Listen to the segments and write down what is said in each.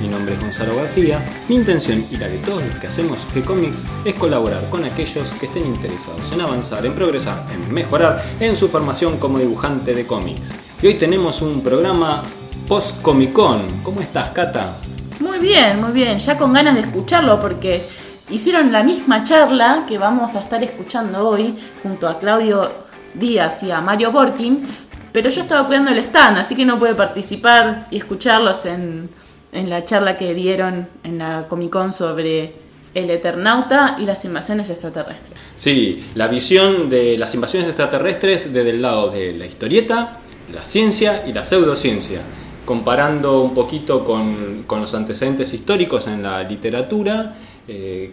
Mi nombre es Gonzalo García, mi intención y la de todos los que hacemos G-Comics es colaborar con aquellos que estén interesados en avanzar, en progresar, en mejorar en su formación como dibujante de cómics. Y hoy tenemos un programa post-Comic Con. ¿Cómo estás, Cata? Muy bien, muy bien. Ya con ganas de escucharlo porque hicieron la misma charla que vamos a estar escuchando hoy junto a Claudio Díaz y a Mario Borkin. Pero yo estaba cuidando el stand, así que no pude participar y escucharlos en, en la charla que dieron en la Comic Con sobre el Eternauta y las invasiones extraterrestres. Sí, la visión de las invasiones extraterrestres desde el lado de la historieta, la ciencia y la pseudociencia, comparando un poquito con, con los antecedentes históricos en la literatura, eh,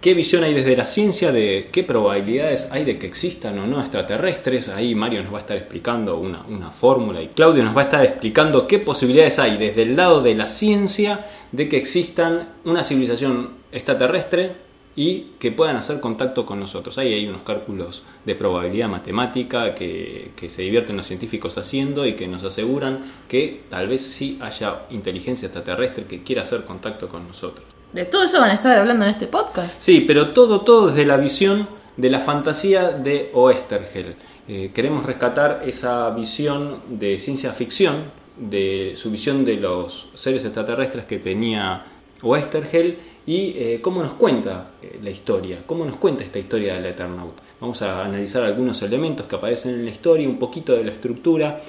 ¿Qué visión hay desde la ciencia de qué probabilidades hay de que existan o no extraterrestres? Ahí Mario nos va a estar explicando una, una, fórmula y Claudio nos va a estar explicando qué posibilidades hay desde el lado de la ciencia de que existan una civilización extraterrestre y que puedan hacer contacto con nosotros. Ahí hay unos cálculos de probabilidad matemática que, que se divierten los científicos haciendo y que nos aseguran que tal vez sí haya inteligencia extraterrestre que quiera hacer contacto con nosotros. De todo eso van a estar hablando en este podcast. Sí, pero todo, todo desde la visión de la fantasía de Oestergel. Eh, queremos rescatar esa visión de ciencia ficción, de su visión de los seres extraterrestres que tenía Oestergel y eh, cómo nos cuenta eh, la historia, cómo nos cuenta esta historia del Eternauta. Vamos a analizar algunos elementos que aparecen en la historia, un poquito de la estructura,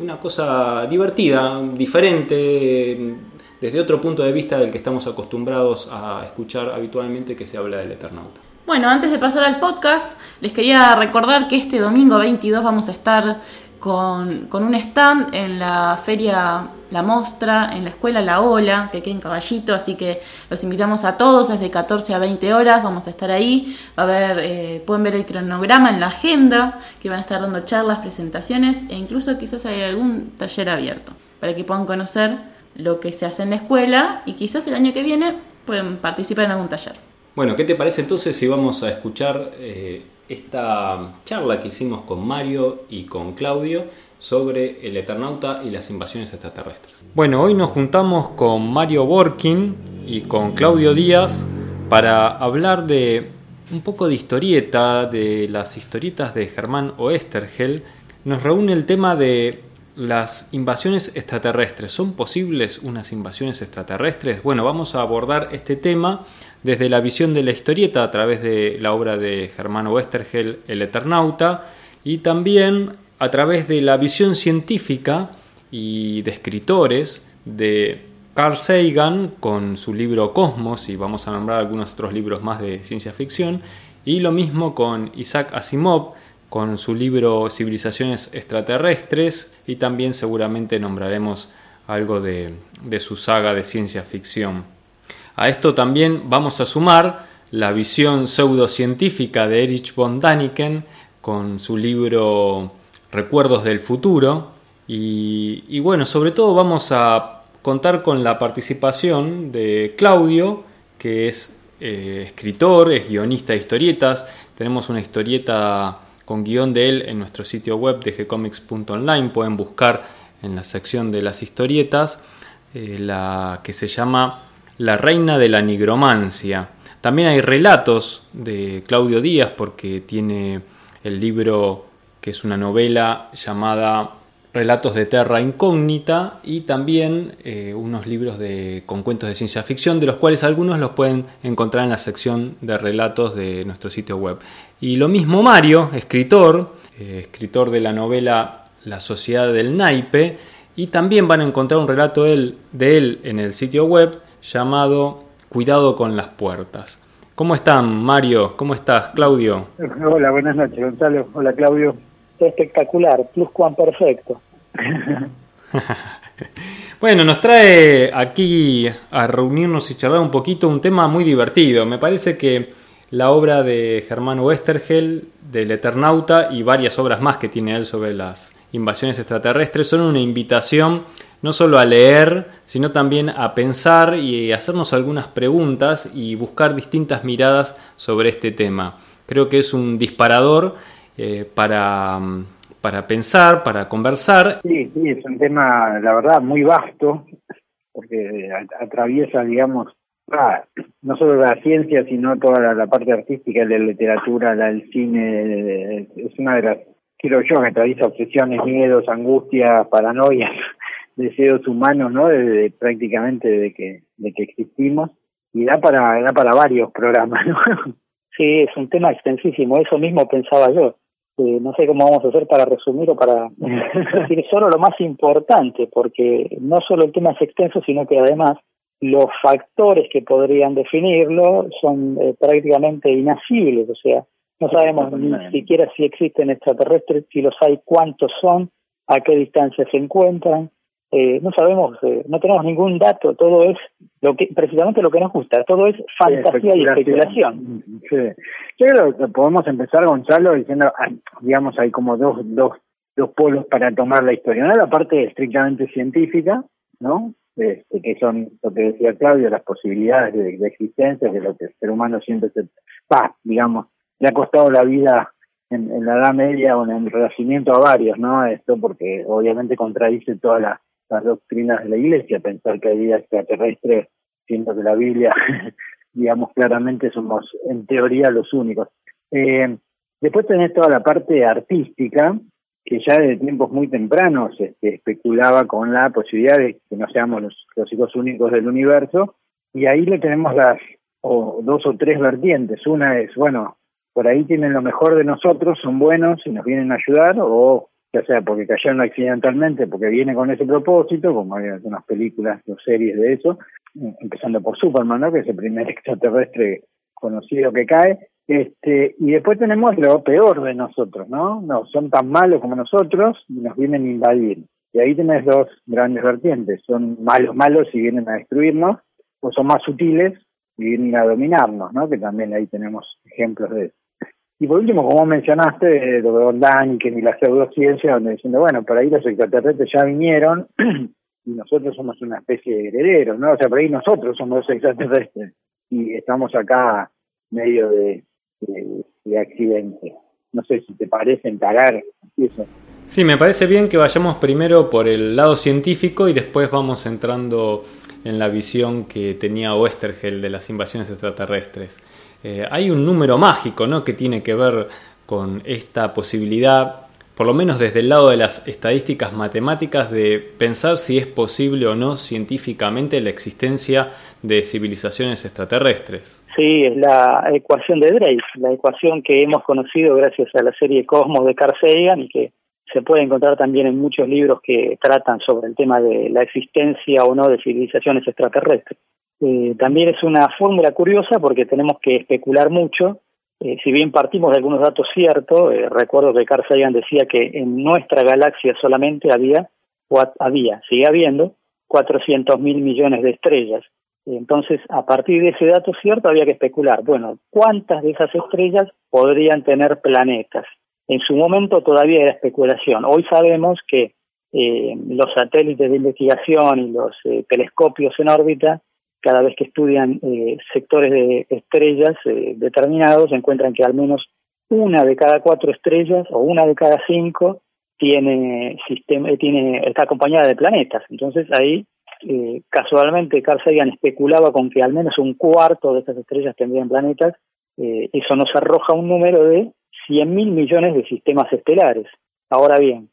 una cosa divertida, diferente desde otro punto de vista del que estamos acostumbrados a escuchar habitualmente que se habla del Eternauta. Bueno, antes de pasar al podcast, les quería recordar que este domingo 22 vamos a estar con, con un stand en la feria La Mostra, en la escuela La Ola, que queda en Caballito, así que los invitamos a todos, es de 14 a 20 horas, vamos a estar ahí, va a ver, eh, pueden ver el cronograma en la agenda, que van a estar dando charlas, presentaciones e incluso quizás hay algún taller abierto, para que puedan conocer lo que se hace en la escuela y quizás el año que viene pueden participar en algún taller. Bueno, ¿qué te parece entonces si vamos a escuchar eh, esta charla que hicimos con Mario y con Claudio sobre el Eternauta y las invasiones extraterrestres? Bueno, hoy nos juntamos con Mario Borkin y con Claudio Díaz para hablar de un poco de historieta, de las historietas de Germán Oestergel. Nos reúne el tema de las invasiones extraterrestres. ¿Son posibles unas invasiones extraterrestres? Bueno, vamos a abordar este tema desde la visión de la historieta a través de la obra de Germano Westergel, El Eternauta, y también a través de la visión científica y de escritores de Carl Sagan con su libro Cosmos, y vamos a nombrar algunos otros libros más de ciencia ficción, y lo mismo con Isaac Asimov, con su libro Civilizaciones extraterrestres y también seguramente nombraremos algo de, su saga de ciencia ficción. A esto también vamos a sumar la visión pseudocientífica de Erich von Daniken con su libro Recuerdos del futuro y, y bueno, sobre todo vamos a contar con la participación de Claudio, que es eh, escritor, es guionista de historietas, tenemos una historieta con guion de él en nuestro sitio web de gcomics.online. Pueden buscar en la sección de las historietas eh, la que se llama La Reina de la Nigromancia. También hay relatos de Claudio Díaz porque tiene el libro que es una novela llamada Relatos de Terra Incógnita y también eh, unos libros de, con cuentos de ciencia ficción, de los cuales algunos los pueden encontrar en la sección de relatos de nuestro sitio web. Y lo mismo Mario, escritor, eh, escritor de la novela La Sociedad del Naipe, y también van a encontrar un relato él, de él en el sitio web llamado Cuidado con las puertas. ¿Cómo están, Mario? ¿Cómo estás, Claudio? Hola, buenas noches, Gonzalo. Hola, Claudio espectacular, plus cuan perfecto. bueno, nos trae aquí a reunirnos y charlar un poquito un tema muy divertido. Me parece que la obra de Germán Westergel, del Eternauta y varias obras más que tiene él sobre las invasiones extraterrestres son una invitación no solo a leer, sino también a pensar y hacernos algunas preguntas y buscar distintas miradas sobre este tema. Creo que es un disparador eh, para, para pensar, para conversar. Sí, sí, es un tema, la verdad, muy vasto, porque atraviesa, digamos, ah, no solo la ciencia, sino toda la, parte artística, la literatura, la, el cine, es una de las, quiero yo, que atraviesa obsesiones, miedos, angustias, paranoias deseos humanos, ¿no? De, prácticamente de que, de que existimos y da para, da para varios programas, ¿no? Sí, es un tema extensísimo, eso mismo pensaba yo. Eh, no sé cómo vamos a hacer para resumir o para decir solo lo más importante, porque no solo el tema es extenso, sino que además los factores que podrían definirlo son eh, prácticamente inasibles, o sea, no sabemos ni siquiera si existen extraterrestres, si los hay, cuántos son, a qué distancia se encuentran, eh, no sabemos, eh, no tenemos ningún dato, todo es lo que precisamente lo que nos gusta, todo es fantasía y especulación. Sí. Yo creo que podemos empezar, Gonzalo, diciendo, digamos, hay como dos, dos, dos polos para tomar la historia. Una la parte estrictamente científica, ¿no? Este, que son lo que decía Claudio, las posibilidades de, existencia, de lo que el ser humano siempre se, va, digamos, le ha costado la vida en, en, la Edad Media o en el Renacimiento a varios, ¿no? Esto porque obviamente contradice toda la las doctrinas de la Iglesia, pensar que hay vida extraterrestre, siendo que la Biblia, digamos claramente, somos en teoría los únicos. Eh, después tenés toda la parte artística, que ya desde tiempos muy tempranos este, especulaba con la posibilidad de que no seamos los, los hijos únicos del universo, y ahí le tenemos las o dos o tres vertientes. Una es, bueno, por ahí tienen lo mejor de nosotros, son buenos y nos vienen a ayudar, o ya sea porque cayeron accidentalmente, porque viene con ese propósito, como hay algunas películas o series de eso, empezando por Superman, ¿no? que es el primer extraterrestre conocido que cae, este, y después tenemos lo peor de nosotros, ¿no? No, son tan malos como nosotros y nos vienen a invadir. Y ahí tenés dos grandes vertientes, son malos, malos y vienen a destruirnos, o son más sutiles y vienen a dominarnos, ¿no? Que también ahí tenemos ejemplos de eso. Y por último, como mencionaste, lo de que ni la pseudociencia, donde diciendo, bueno, por ahí los extraterrestres ya vinieron y nosotros somos una especie de herederos, ¿no? O sea, por ahí nosotros somos los extraterrestres y estamos acá medio de, de, accidente. No sé si te parece encarar eso. Sí, me parece bien que vayamos primero por el lado científico y después vamos entrando en la visión que tenía Westergel de las invasiones extraterrestres. Eh, hay un número mágico ¿no? que tiene que ver con esta posibilidad, por lo menos desde el lado de las estadísticas matemáticas, de pensar si es posible o no científicamente la existencia de civilizaciones extraterrestres. Sí, es la ecuación de Drake, la ecuación que hemos conocido gracias a la serie Cosmos de Carl Sagan y que se puede encontrar también en muchos libros que tratan sobre el tema de la existencia o no de civilizaciones extraterrestres. Eh, también es una fórmula curiosa porque tenemos que especular mucho. Eh, si bien partimos de algunos datos ciertos, eh, recuerdo que Carl Sagan decía que en nuestra galaxia solamente había, había sigue habiendo, 400 mil millones de estrellas. Entonces, a partir de ese dato cierto, había que especular, bueno, ¿cuántas de esas estrellas podrían tener planetas? En su momento todavía era especulación. Hoy sabemos que los satélites de investigación y los telescopios en órbita cada vez que estudian eh, sectores de estrellas eh, determinados, encuentran que al menos una de cada cuatro estrellas o una de cada cinco tiene sistema, eh, tiene, está acompañada de planetas. Entonces ahí casualmente Carl Sagan especulaba con que al menos un cuarto de estas estrellas tendrían planetas. eso nos arroja un número de 100 mil millones de sistemas estelares. Ahora bien,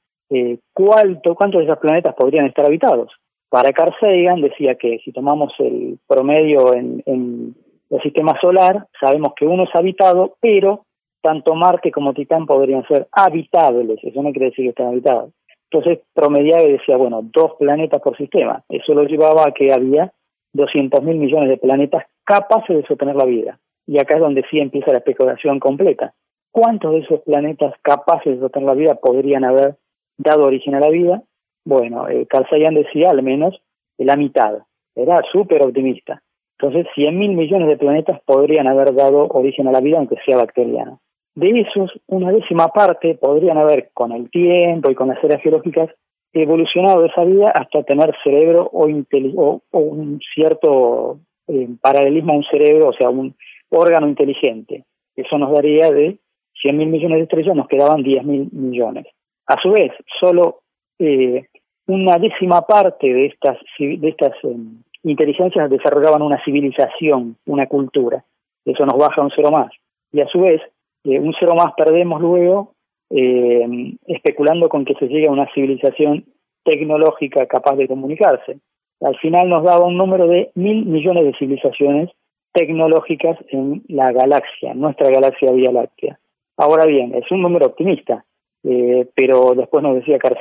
¿cuántos de esos planetas podrían estar habitados? Para Carl Sagan decía que si tomamos el promedio en, el sistema solar, sabemos que uno es habitado, pero tanto Marte como Titán podrían ser habitables, eso no quiere decir que estén habitados. Entonces promediaba y decía, bueno, dos planetas por sistema. Eso lo llevaba a que había 200 mil millones de planetas capaces de sostener la vida. Y acá es donde sí empieza la especulación completa. ¿Cuántos de esos planetas capaces de sostener la vida podrían haber dado origen a la vida? Bueno, eh, Carl Sagan decía al menos la mitad, era súper optimista. Entonces, 100 mil millones de planetas podrían haber dado origen a la vida, aunque sea bacteriana. De esos, una décima parte podrían haber, con el tiempo y con las eras geológicas, evolucionado esa vida hasta tener cerebro o, un cierto eh, paralelismo a un cerebro, o sea, un órgano inteligente. Eso nos daría de 100 mil millones de estrellas, nos quedaban 10 mil millones. A su vez, solo eh, una décima parte de estas, de estas eh, inteligencias desarrollaban una civilización, una cultura. Eso nos baja un cero más. Y a su vez, eh, un cero más perdemos luego especulando con que se llegue a una civilización tecnológica capaz de comunicarse. Al final nos daba un número de mil millones de civilizaciones tecnológicas en la galaxia, nuestra galaxia Vía Láctea. Ahora bien, es un número optimista, eh, pero después nos decía Carl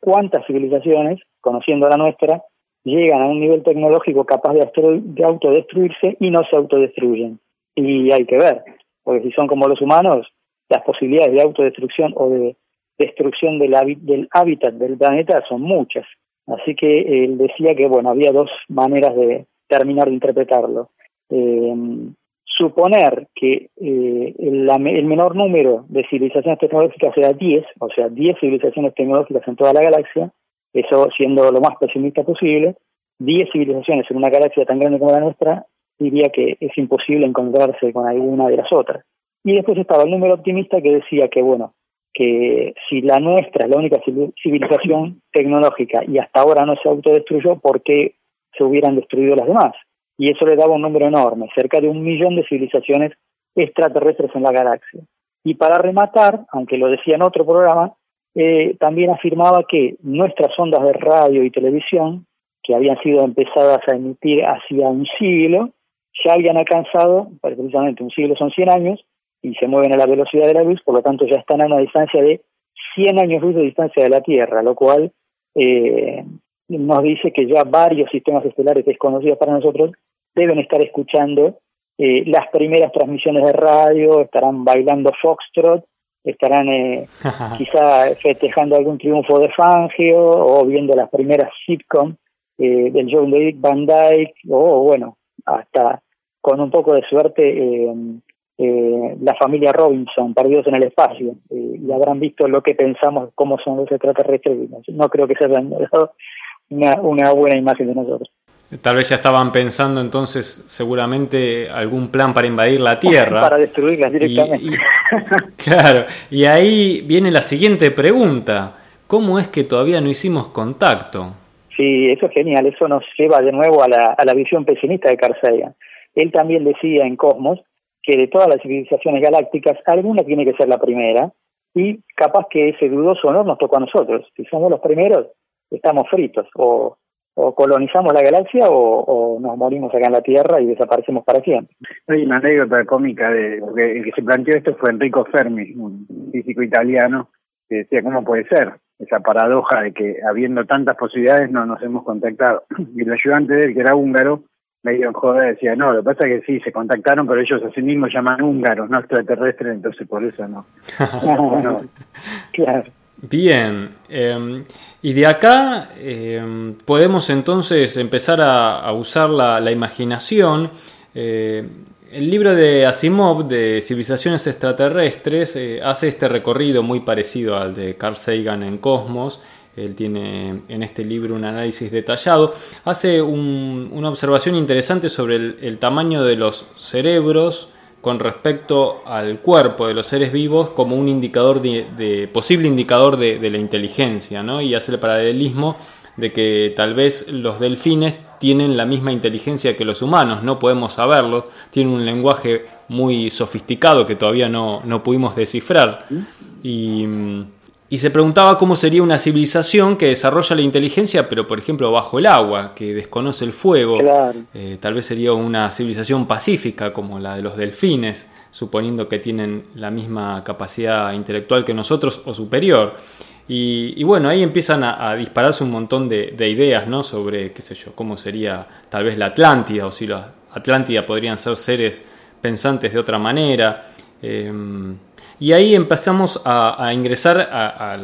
¿cuántas civilizaciones, conociendo la nuestra, llegan a un nivel tecnológico capaz de, de autodestruirse y no se autodestruyen? Y hay que ver, porque si son como los humanos, las posibilidades de autodestrucción o de destrucción del, del hábitat del planeta son muchas. Así que él decía que, bueno, había dos maneras de terminar de interpretarlo. Eh, suponer que eh, el, el, menor número de civilizaciones tecnológicas sea 10, o sea, 10 civilizaciones tecnológicas en toda la galaxia, eso siendo lo más pesimista posible, 10 civilizaciones en una galaxia tan grande como la nuestra, diría que es imposible encontrarse con alguna de las otras. Y después estaba el número optimista que decía que, bueno, que si la nuestra es la única civilización tecnológica y hasta ahora no se autodestruyó, ¿por qué se hubieran destruido las demás? Y eso le daba un número enorme, cerca de un millón de civilizaciones extraterrestres en la galaxia. Y para rematar, aunque lo decía en otro programa, eh, también afirmaba que nuestras ondas de radio y televisión, que habían sido empezadas a emitir hacía un siglo, ya habían alcanzado, precisamente un siglo son 100 años, y se mueven a la velocidad de la luz, por lo tanto ya están a una distancia de 100 años luz de distancia de la Tierra, lo cual eh, nos dice que ya varios sistemas estelares desconocidos para nosotros deben estar escuchando eh, las primeras transmisiones de radio, estarán bailando foxtrot, estarán eh, quizá festejando algún triunfo de Fangio o viendo las primeras sitcom eh, del John David Van Dyke o bueno, hasta con un poco de suerte eh, eh, la familia Robinson, perdidos en el espacio, eh, y habrán visto lo que pensamos, cómo son los extraterrestres. No creo que se hayan dado una, una buena imagen de nosotros. Tal vez ya estaban pensando entonces seguramente algún plan para invadir la Tierra. para destruirla directamente. claro, y ahí viene la siguiente pregunta. ¿Cómo es que todavía no hicimos contacto? Sí, eso es genial. Eso nos lleva de nuevo a la, a la visión pesimista de Carl Sagan. Él también decía en Cosmos que de todas las civilizaciones galácticas, alguna tiene que ser la primera, y capaz que ese dudoso honor nos tocó a nosotros. Si somos los primeros, estamos fritos, o, o colonizamos la galaxia o, nos morimos acá en la Tierra y desaparecemos para siempre. Hay una anécdota cómica de porque el que se planteó esto fue Enrico Fermi, un físico italiano, que decía cómo puede ser esa paradoja de que habiendo tantas posibilidades no nos hemos contactado. Y el ayudante de él, que era húngaro, medio joder, decía, no, lo que pasa es que sí, se contactaron, pero ellos a sí mismos llaman húngaros, no extraterrestres, entonces por eso no. claro. Bien, em, y de acá em, podemos entonces empezar a, usar la, imaginación. Eh, el libro de Asimov de civilizaciones extraterrestres eh, hace este recorrido muy parecido al de Carl Sagan en Cosmos él tiene en este libro un análisis detallado, hace una observación interesante sobre el, tamaño de los cerebros con respecto al cuerpo de los seres vivos como un indicador de, posible indicador de, la inteligencia, ¿no? y hace el paralelismo de que tal vez los delfines tienen la misma inteligencia que los humanos, no podemos saberlo, tienen un lenguaje muy sofisticado que todavía no, no pudimos descifrar. Y y se preguntaba cómo sería una civilización que desarrolla la inteligencia, pero por ejemplo bajo el agua, que desconoce el fuego. Eh, tal vez sería una civilización pacífica como la de los delfines, suponiendo que tienen la misma capacidad intelectual que nosotros o superior. Y, bueno, ahí empiezan a, dispararse un montón de, ideas, ¿no? Sobre, qué sé yo, cómo sería tal vez la Atlántida, o si la Atlántida podrían ser seres pensantes de otra manera. Em, y ahí empezamos a, ingresar a,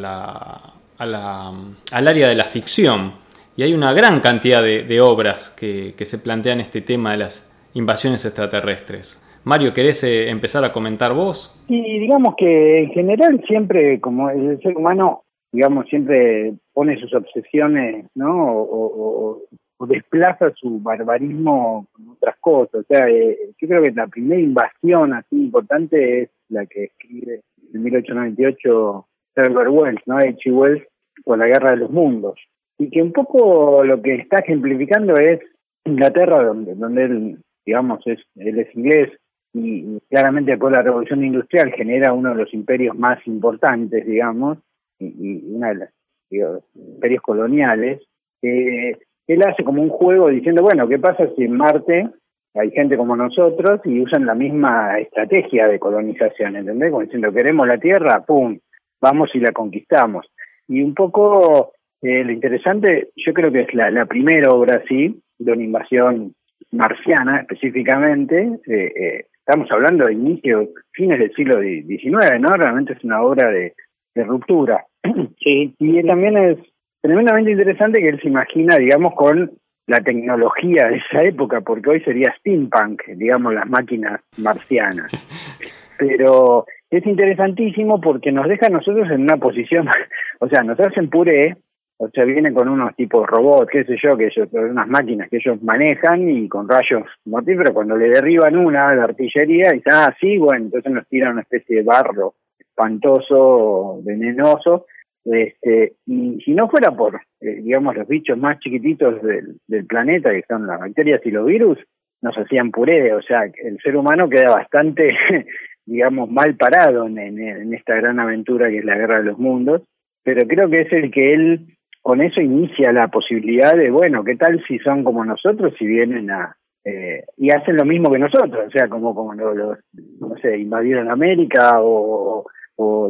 al área de la ficción. Y hay una gran cantidad de, obras que, se plantean este tema de las invasiones extraterrestres. Mario, ¿querés eh, empezar a comentar vos? Y digamos que en general siempre, como el ser humano, digamos, siempre pone sus obsesiones, ¿no? O, desplaza su barbarismo con otras cosas. O sea, eh, yo creo que la primera invasión así importante es la que escribe en 1898 Herbert Wells, ¿no? H. Wells, con la Guerra de los Mundos. Y que un poco lo que está ejemplificando es Inglaterra, donde, donde él, digamos, es, él es inglés, y claramente después la revolución industrial genera uno de los imperios más importantes, digamos, y, una de los imperios coloniales, él hace como un juego diciendo, bueno, ¿qué pasa si en Marte hay gente como nosotros y usan la misma estrategia de colonización, ¿entendés? Como diciendo, queremos la Tierra, ¡pum!, vamos y la conquistamos. Y un poco eh, lo interesante, yo creo que es la, la primera obra así, de una invasión marciana específicamente, eh, eh, estamos hablando de inicio, fines del siglo XIX, ¿no? Realmente es una obra de, ruptura. Sí. Y también es tremendamente interesante que él se imagina, digamos, con la tecnología de esa época, porque hoy sería steampunk, digamos, las máquinas marcianas. Pero es interesantísimo porque nos deja a nosotros en una posición, o sea, nos hacen puré o sea, vienen con unos tipos robots, qué sé yo, que ellos, unas máquinas que ellos manejan y con rayos mortíferos, cuando le derriban una la artillería, y ah, sí, bueno, entonces nos tiran una especie de barro espantoso, venenoso, este, y si no fuera por, eh, digamos, los bichos más chiquititos del, planeta, que son las bacterias y los virus, nos hacían puré, o sea, el ser humano queda bastante, digamos, mal parado en, esta gran aventura que es la guerra de los mundos, pero creo que es el que él con eso inicia la posibilidad de, bueno, ¿qué tal si son como nosotros y vienen a... Eh, y hacen lo mismo que nosotros, o sea, como, como los, no sé, invadieron América o,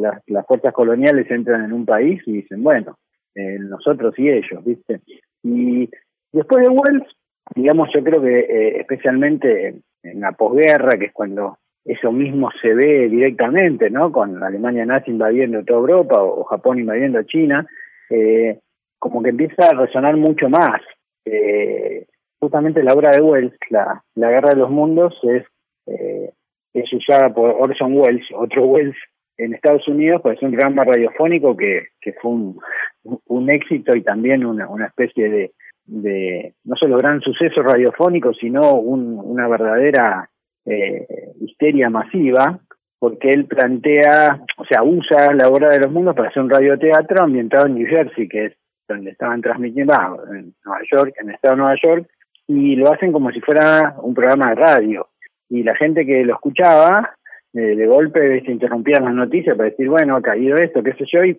las, las fuerzas coloniales entran en un país y dicen, bueno, eh, nosotros y ellos, ¿viste? Y después de Wells, digamos, yo creo que eh, especialmente en la posguerra, que es cuando eso mismo se ve directamente, ¿no? Con Alemania nazi invadiendo toda Europa o, Japón invadiendo China, eh, como que empieza a resonar mucho más. Eh, justamente la obra de Wells, la, la Guerra de los Mundos, es, eh, es usada por Orson Welles, otro Wells en Estados Unidos, pues es un programa radiofónico que, fue un, éxito y también una, especie de, no solo gran suceso radiofónico, sino un, una verdadera eh, histeria masiva, porque él plantea, o sea, usa la obra de los mundos para hacer un radioteatro ambientado en New Jersey, que es donde estaban transmitiendo, en Nueva York, en el estado de Nueva York, y lo hacen como si fuera un programa de radio. Y la gente que lo escuchaba, eh, de golpe se interrumpían las noticias para decir, bueno, ha caído esto, qué sé yo, y,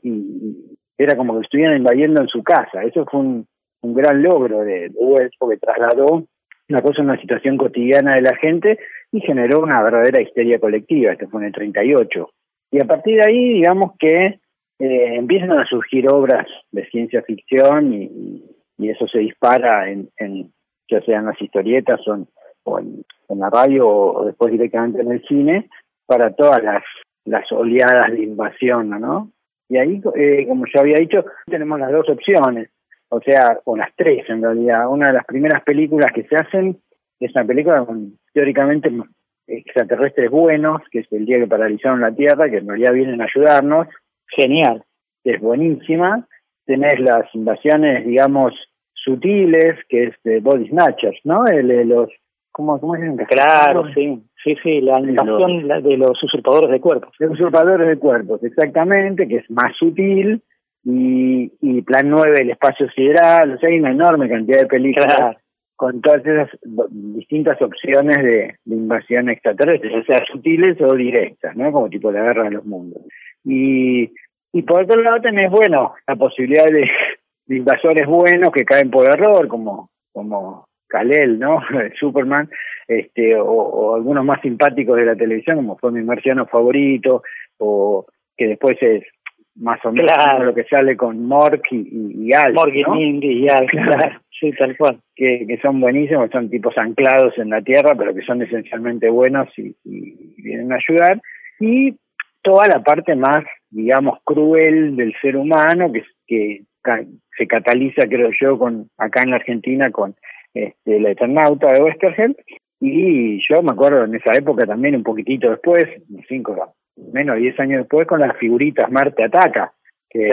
era como que estuvieran invadiendo en su casa. Eso fue un, un gran logro de, Wells porque trasladó una cosa, una situación cotidiana de la gente y generó una verdadera histeria colectiva. Esto fue en el 38. Y a partir de ahí, digamos que eh, empiezan a surgir obras de ciencia ficción y, y eso se dispara en, en, ya sean las historietas o en, la radio o, después directamente en el cine para todas las, las oleadas de invasión, ¿no? Y ahí, eh, como ya había dicho, tenemos las dos opciones, o sea, o las tres en realidad. Una de las primeras películas que se hacen es una película con teóricamente extraterrestres buenos, que es el día que paralizaron la Tierra, que en realidad vienen a ayudarnos, genial, es buenísima. Tenés las invasiones, digamos, sutiles, que es de Body Snatchers, ¿no? El, los, ¿cómo, cómo es Claro, sí, sí, sí, la invasión de los usurpadores de cuerpos. De usurpadores de cuerpos, exactamente, que es más sutil. Y, y Plan 9, el espacio sideral, o sea, hay una enorme cantidad de películas con todas esas distintas opciones de, de invasión extraterrestre, ya sea sutiles o directas, ¿no? Como tipo la guerra de los mundos. Y, y por otro lado tenés, bueno, la posibilidad de, invasores buenos que caen por error, como, como Kalel, ¿no? Superman, este, o, algunos más simpáticos de la televisión, como fue mi marciano favorito, o que después es más o menos lo que sale con Mork y, y, Al. Mork y y Al, claro. Sí, tal cual. Que, que son buenísimos, son tipos anclados en la tierra, pero que son esencialmente buenos y, y vienen a ayudar. Y toda la parte más, digamos, cruel del ser humano, que, que se cataliza, creo yo, con acá en la Argentina con este, la Eternauta de Westergel, Y yo me acuerdo en esa época también un poquitito después, cinco, menos de diez años después, con las figuritas Marte Ataca, que,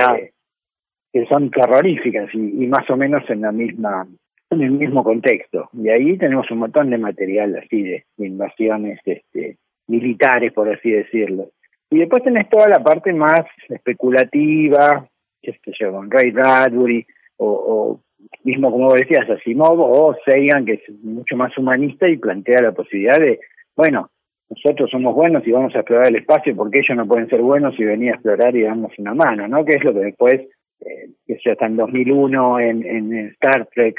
que son terroríficas y, más o menos en la misma en el mismo contexto. Y ahí tenemos un montón de material así de, invasiones este, militares, por así decirlo. Y después tenés toda la parte más especulativa, qué sé yo, con Ray Bradbury, o, o mismo como decías, Asimov o Sagan, que es mucho más humanista y plantea la posibilidad de, bueno, nosotros somos buenos y vamos a explorar el espacio porque ellos no pueden ser buenos y venir a explorar y darnos una mano, ¿no? Que es lo que después, eh, que ya está en 2001 en, en Star Trek,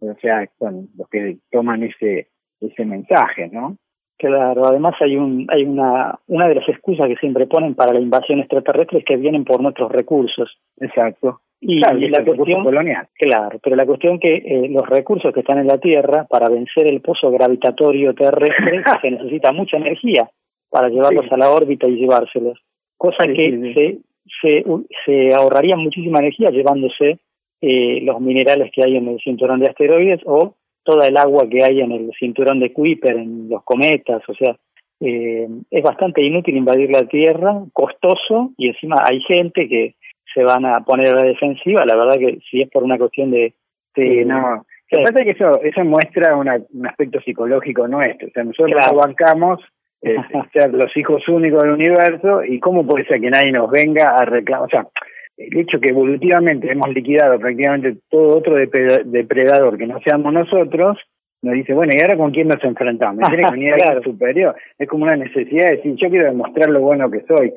o sea, son los que toman ese ese mensaje, ¿no? Claro, además hay un hay una una de las excusas que siempre ponen para la invasión extraterrestre es que vienen por nuestros recursos. Exacto. Y, la cuestión colonial. Claro, pero la cuestión que eh, los recursos que están en la Tierra para vencer el pozo gravitatorio terrestre se necesita mucha energía para llevarlos a la órbita y llevárselos, cosa que se se se ahorraría muchísima energía llevándose eh, los minerales que hay en el cinturón de asteroides o toda el agua que hay en el cinturón de Kuiper, en los cometas, o sea, eh, es bastante inútil invadir la Tierra, costoso, y encima hay gente que se van a poner a la defensiva, la verdad que si es por una cuestión de... sí, no, lo que pasa es que eso, eso muestra un aspecto psicológico nuestro, o sea, nosotros claro. bancamos eh, ser los hijos únicos del universo y cómo puede ser que nadie nos venga a reclamar, o sea, el hecho que evolutivamente hemos liquidado prácticamente todo otro depredador que no seamos nosotros, nos dice, bueno, ¿y ahora con quién nos enfrentamos? tiene que venir claro. superior. Es como una necesidad de decir, yo quiero demostrar lo bueno que soy.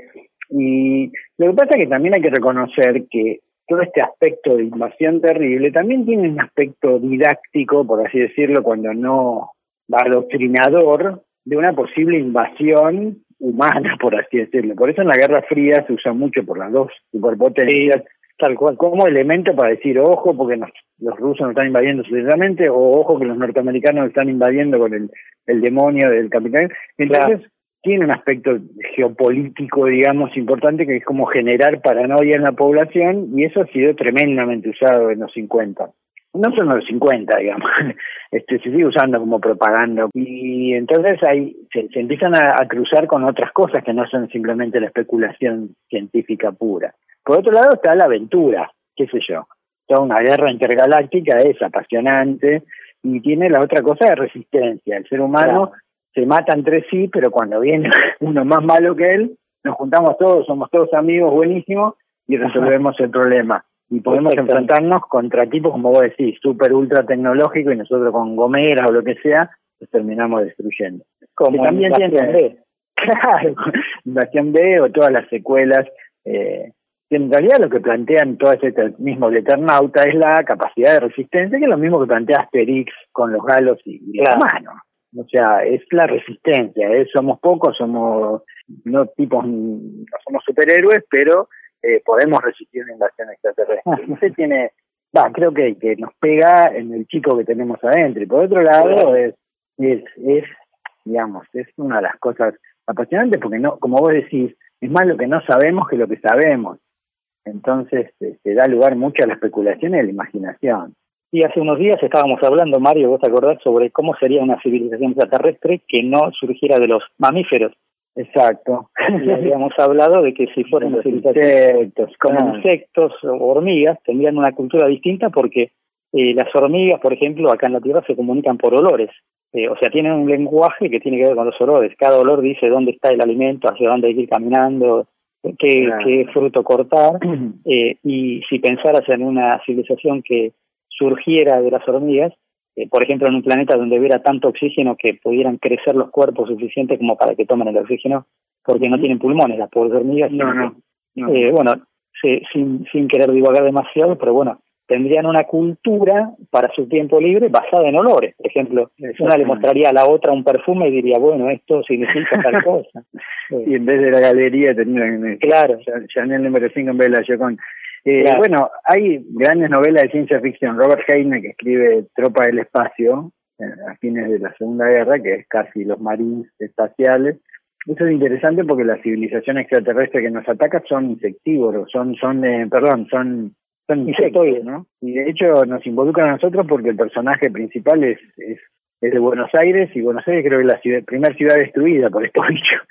Y lo que pasa es que también hay que reconocer que todo este aspecto de invasión terrible también tiene un aspecto didáctico, por así decirlo, cuando no adoctrinador de una posible invasión humana, por así decirlo. Por eso en la Guerra Fría se usa mucho por las dos superpotencias, tal cual, como elemento para decir, ojo, porque los rusos nos están invadiendo sucesivamente, o ojo que los norteamericanos nos están invadiendo con el, el demonio del capitán. Entonces, tiene un aspecto geopolítico, digamos, importante, que es como generar paranoia en la población, y eso ha sido tremendamente usado en los 50 no son los 50, digamos, este, se sigue usando como propaganda. Y entonces ahí se, empiezan a, cruzar con otras cosas que no son simplemente la especulación científica pura. Por otro lado está la aventura, qué sé yo. Toda una guerra intergaláctica es apasionante y tiene la otra cosa de resistencia. El ser humano se mata entre sí, pero cuando viene uno más malo que él, nos juntamos todos, somos todos amigos buenísimos y resolvemos el problema y podemos enfrentarnos contra tipos, como vos decís, súper ultra tecnológico y nosotros con gomeras o lo que sea, los terminamos destruyendo. Como también tiene B. Claro, Invasión B o todas las secuelas. Eh, en realidad lo que plantean todo este mismo de Eternauta es la capacidad de resistencia, que es lo mismo que plantea Asterix con los galos y, y los humanos. O sea, es la resistencia, ¿eh? somos pocos, somos no tipos, no somos superhéroes, pero eh, podemos resistir una invasión extraterrestre. Usted tiene, va, creo que, que nos pega en el chico que tenemos adentro. Y por otro lado, es, es, es, digamos, es una de las cosas apasionantes porque no, como vos decís, es más lo que no sabemos que lo que sabemos. Entonces, se este, da lugar mucho a la especulación y a la imaginación. Y hace unos días estábamos hablando, Mario, vos te acordás, sobre cómo sería una civilización extraterrestre que no surgiera de los mamíferos, Exacto. Y habíamos hablado de que si fueran los insectos, como insectos o hormigas, tendrían una cultura distinta porque eh, las hormigas, por ejemplo, acá en la Tierra se comunican por olores. Eh, o sea, tienen un lenguaje que tiene que ver con los olores. Cada olor dice dónde está el alimento, hacia dónde hay que ir caminando, qué, qué fruto cortar. eh, y si pensaras en una civilización que surgiera de las hormigas, eh, por ejemplo, en un planeta donde hubiera tanto oxígeno que pudieran crecer los cuerpos suficientes como para que tomen el oxígeno, porque no tienen pulmones las pobres hormigas. No, no. Eh, bueno, sin, sin querer divagar demasiado, pero bueno, tendrían una cultura para su tiempo libre basada en olores. Por ejemplo, una le mostraría a la otra un perfume y diría, bueno, esto significa tal cosa. y en vez de la galería tendrían claro. Chanel número 5 en vez de la Joconde. Eh, Bueno, hay grandes novelas de ciencia ficción. Robert Heinlein, que escribe Tropa del Espacio, eh, a fines de la Segunda Guerra, que es casi los marines espaciales. Eso es interesante porque las civilizaciones extraterrestres que nos atacan son insectívoros, son, son eh, perdón, son, son insectos, ¿no? Y de hecho nos involucran a nosotros porque el personaje principal es, es es de Buenos Aires y Buenos Aires creo que es la ciudad, primera ciudad destruida por estos bichos.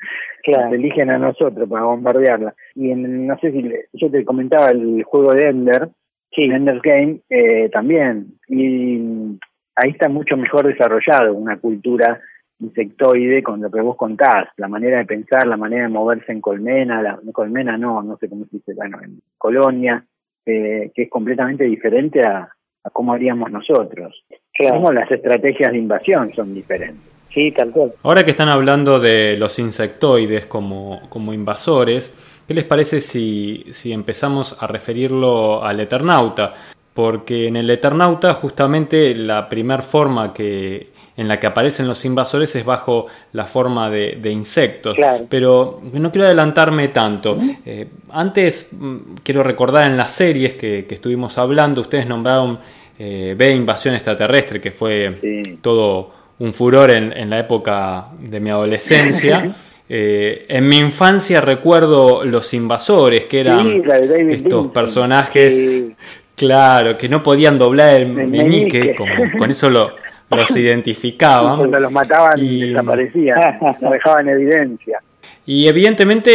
Claro. Eligen a nosotros para bombardearla. Y en, no sé si yo te comentaba el juego de Ender, sí. Ender's Game, eh, también. Y ahí está mucho mejor desarrollado una cultura insectoide con lo que vos contás, la manera de pensar, la manera de moverse en colmena, la colmena no, no sé cómo se dice, bueno, en colonia, eh, que es completamente diferente a, a cómo haríamos nosotros. Claro. las estrategias de invasión son diferentes. Sí, tal cual. Ahora que están hablando de los insectoides como, como invasores, ¿qué les parece si, si empezamos a referirlo al Eternauta? Porque en el Eternauta justamente la primer forma que en la que aparecen los invasores es bajo la forma de, insectos. Pero no quiero adelantarme tanto. Eh, antes mm, quiero recordar en las series que, estuvimos hablando, ustedes nombraron eh, B Invasión Extraterrestre, que fue todo un furor en, la época de mi adolescencia. Eh, en mi infancia recuerdo los invasores, que eran estos personajes, claro, que no podían doblar el meñique, con eso lo, los identificaban. Cuando los mataban y desaparecían, lo dejaban en evidencia. Y evidentemente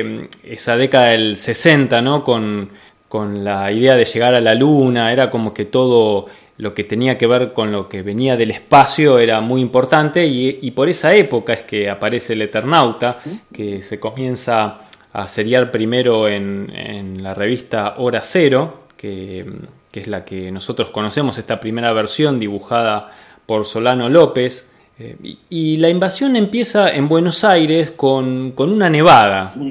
eh, esa década del 60, ¿no? Con, con la idea de llegar a la luna, era como que todo lo que tenía que ver con lo que venía del espacio era muy importante y, por esa época es que aparece el Eternauta, que se comienza a seriar primero en, en la revista Hora Cero, que que es la que nosotros conocemos, esta primera versión dibujada por Solano López. Eh, y, la invasión empieza en Buenos Aires con, una nevada.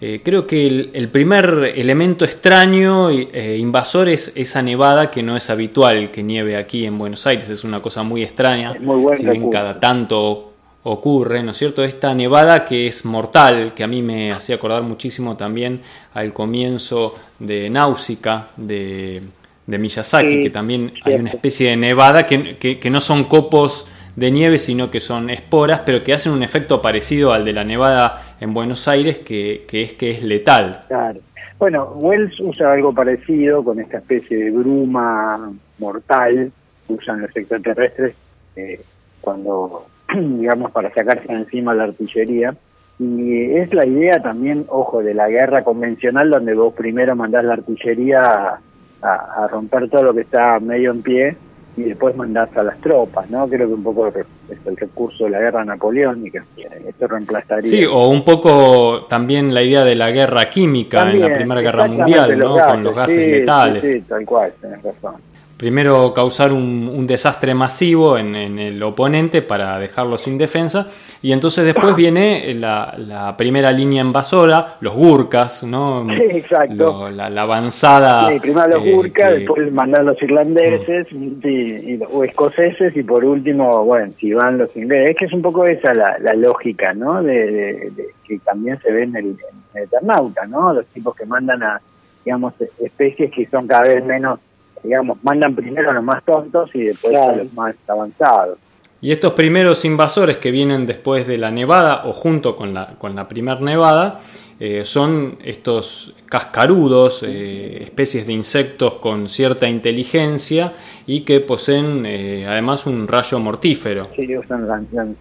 Eh, creo que el, primer elemento extraño e invasor es esa nevada que no es habitual que nieve aquí en Buenos Aires, es una cosa muy extraña. si bien cada tanto ocurre, ¿no es cierto? Esta nevada que es mortal, que a mí me hacía acordar muchísimo también al comienzo de Náusica, de de Miyazaki, que también hay una especie de nevada que, que, no son copos de nieve, sino que son esporas, pero que hacen un efecto parecido al de la nevada en Buenos Aires, que, que es que es letal. Claro. Bueno, Wells usa algo parecido con esta especie de bruma mortal que usan los extraterrestres eh, cuando, digamos, para sacarse encima la artillería. Y es la idea también, ojo, de la guerra convencional, donde vos primero mandás la artillería a, romper todo lo que está medio en pie y después mandás a las tropas, ¿no? Creo que un poco es el recurso de la guerra napoleónica, esto reemplazaría. Sí, o un poco también la idea de la guerra química en la Primera Guerra Mundial, ¿no? Con los gases letales. Sí, tal cual, tenés razón primero causar un, desastre masivo en, el oponente para dejarlo sin defensa y entonces después viene la, primera línea invasora, los Gurkas, ¿no? exacto. la, avanzada. Sí, primero los Gurkas, eh, después mandan los irlandeses y, o escoceses y por último, bueno, si van los ingleses. Es que es un poco esa la, lógica, ¿no? De, que también se ve en el, en el Eternauta, ¿no? Los tipos que mandan a, digamos, especies que son cada vez menos digamos, mandan primero a los más tontos y después a los más avanzados. Y estos primeros invasores que vienen después de la nevada o junto con la, con la primer nevada eh, son estos cascarudos, eh, especies de insectos con cierta inteligencia y que poseen eh, además un rayo mortífero. Sí, usan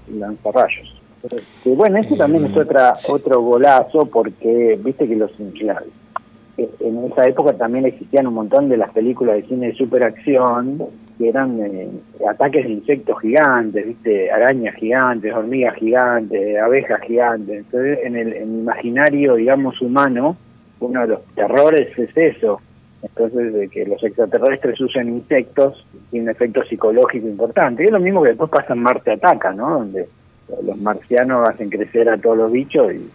lanzarrayos. bueno, eso también es otra, otro golazo porque viste que los en esa época también existían un montón de las películas de cine de superacción que eran eh, ataques de insectos gigantes, viste, arañas gigantes, hormigas gigantes, abejas gigantes. Entonces, en el, imaginario, digamos, humano, uno de los terrores es eso. Entonces, de que los extraterrestres usen insectos tiene un efecto psicológico importante. Y es lo mismo que después pasa en Marte Ataca, ¿no? Donde los marcianos hacen crecer a todos los bichos y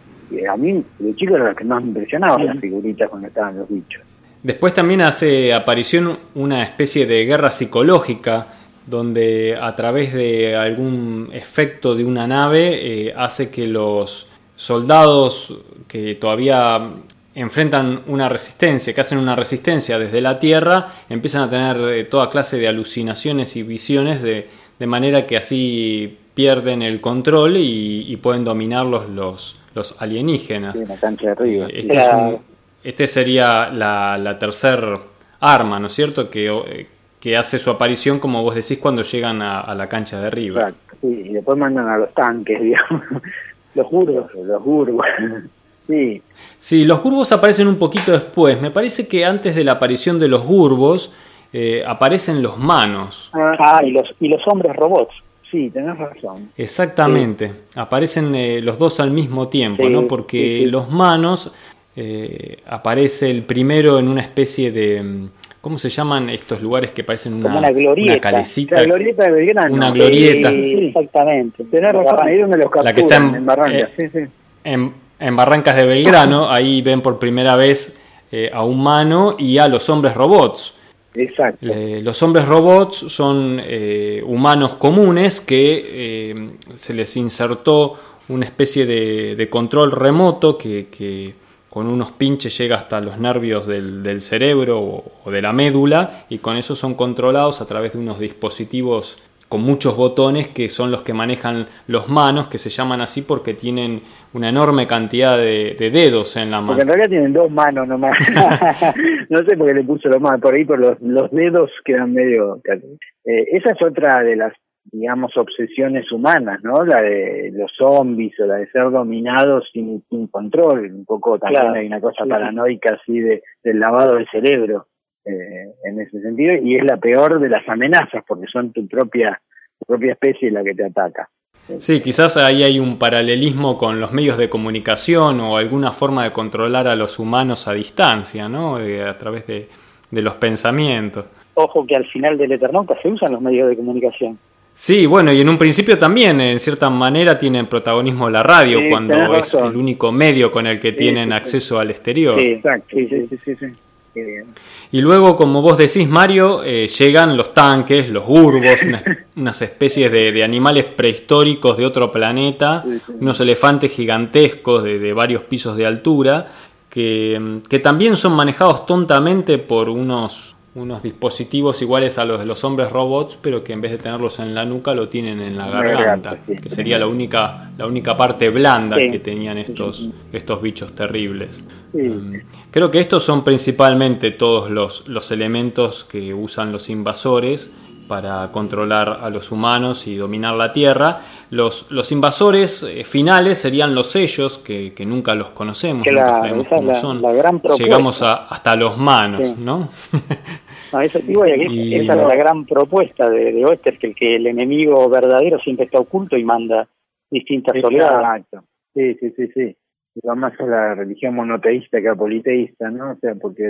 a mí de chico era lo que más me impresionaba las figuritas cuando estaban los bichos. Después también hace aparición una especie de guerra psicológica donde a través de algún efecto de una nave eh, hace que los soldados que todavía enfrentan una resistencia, que hacen una resistencia desde la Tierra, empiezan a tener eh, toda clase de alucinaciones y visiones de, de manera que así pierden el control y, y pueden dominarlos los, los alienígenas. Este, este, sería la, la tercer arma, ¿no es cierto? Que, eh, que hace su aparición, como vos decís, cuando llegan a, la cancha de River. Exacto, sí, y después mandan a los tanques, digamos. Los gurbos, los gurbos. Sí. Sí, los gurbos aparecen un poquito después. Me parece que antes de la aparición de los gurbos eh, aparecen los manos. Ah, y los, y los hombres robots. Sí, tenés razón. Exactamente. Aparecen eh, los dos al mismo tiempo, ¿no? Porque los manos eh, aparece el primero en una especie de. Mm, ¿Cómo se llaman estos lugares que parecen una, una, glorieta. una calecita? La glorieta de Belgrano. Una glorieta. Exactamente. Tenés razón, ahí donde los capturan, La que está en, en Barrancas. eh, sí, sí. En, en Barrancas de Belgrano, ahí ven por primera vez eh, a un mano y a los hombres robots. Exacto. Eh, los hombres robots son eh, humanos comunes que eh, se les insertó una especie de, control remoto que, que con unos pinches llega hasta los nervios del, cerebro o de la médula y con eso son controlados a través de unos dispositivos con muchos botones que son los que manejan los manos, que se llaman así porque tienen una enorme cantidad de, de dedos en la Porque en mano. realidad tienen dos manos nomás. no sé por qué le puso lo más por ahí, pero los, los dedos quedan medio... Eh, esa es otra de las, digamos, obsesiones humanas, ¿no? La de los zombies o la de ser dominados sin, sin control. Un poco también Claro. hay una cosa sí. paranoica así de, del lavado del cerebro eh, en ese sentido. Y es la peor de las amenazas porque son tu propia, tu propia especie la que te ataca. Sí, quizás ahí hay un paralelismo con los medios de comunicación o alguna forma de controlar a los humanos a distancia, ¿no? Eh, a través de, de los pensamientos. Ojo que al final del Eternauta se usan los medios de comunicación. Sí, bueno, y en un principio también, en cierta manera, tienen protagonismo la radio, Sí, cuando es el único medio con el que tienen sí, sí. acceso al exterior. Sí. Exacto, Sí, sí, sí. Qué bien. Y luego, como vos decís, Mario, eh, llegan los tanques, los urbos, unas, unas especies de, de animales prehistóricos de otro planeta, Sí, sí. unos elefantes gigantescos de, de varios pisos de altura, que, que también son manejados tontamente por unos, unos dispositivos iguales a los de los hombres robots, pero que en vez de tenerlos en la nuca lo tienen en la garganta, garganta, sí. que sería la única, la única parte blanda Sí. que tenían estos, estos bichos terribles. Sí. Mm, Creo que estos son principalmente todos los, los elementos que usan los invasores para controlar a los humanos y dominar la Tierra. Los, los invasores eh, finales serían los sellos, que, que nunca los conocemos, nunca sabemos cómo la- son. la gran propuesta. Llegamos a- hasta los manos, Sí. ¿no? No, esa, digo, y aquí Y- esa es la gran propuesta de, de Oester, que el, que el enemigo verdadero siempre está oculto y manda distintas oleadas. Exacto. Sí, sí, sí, sí. Va más a la religión monoteísta que apoliteísta, ¿no? O sea, porque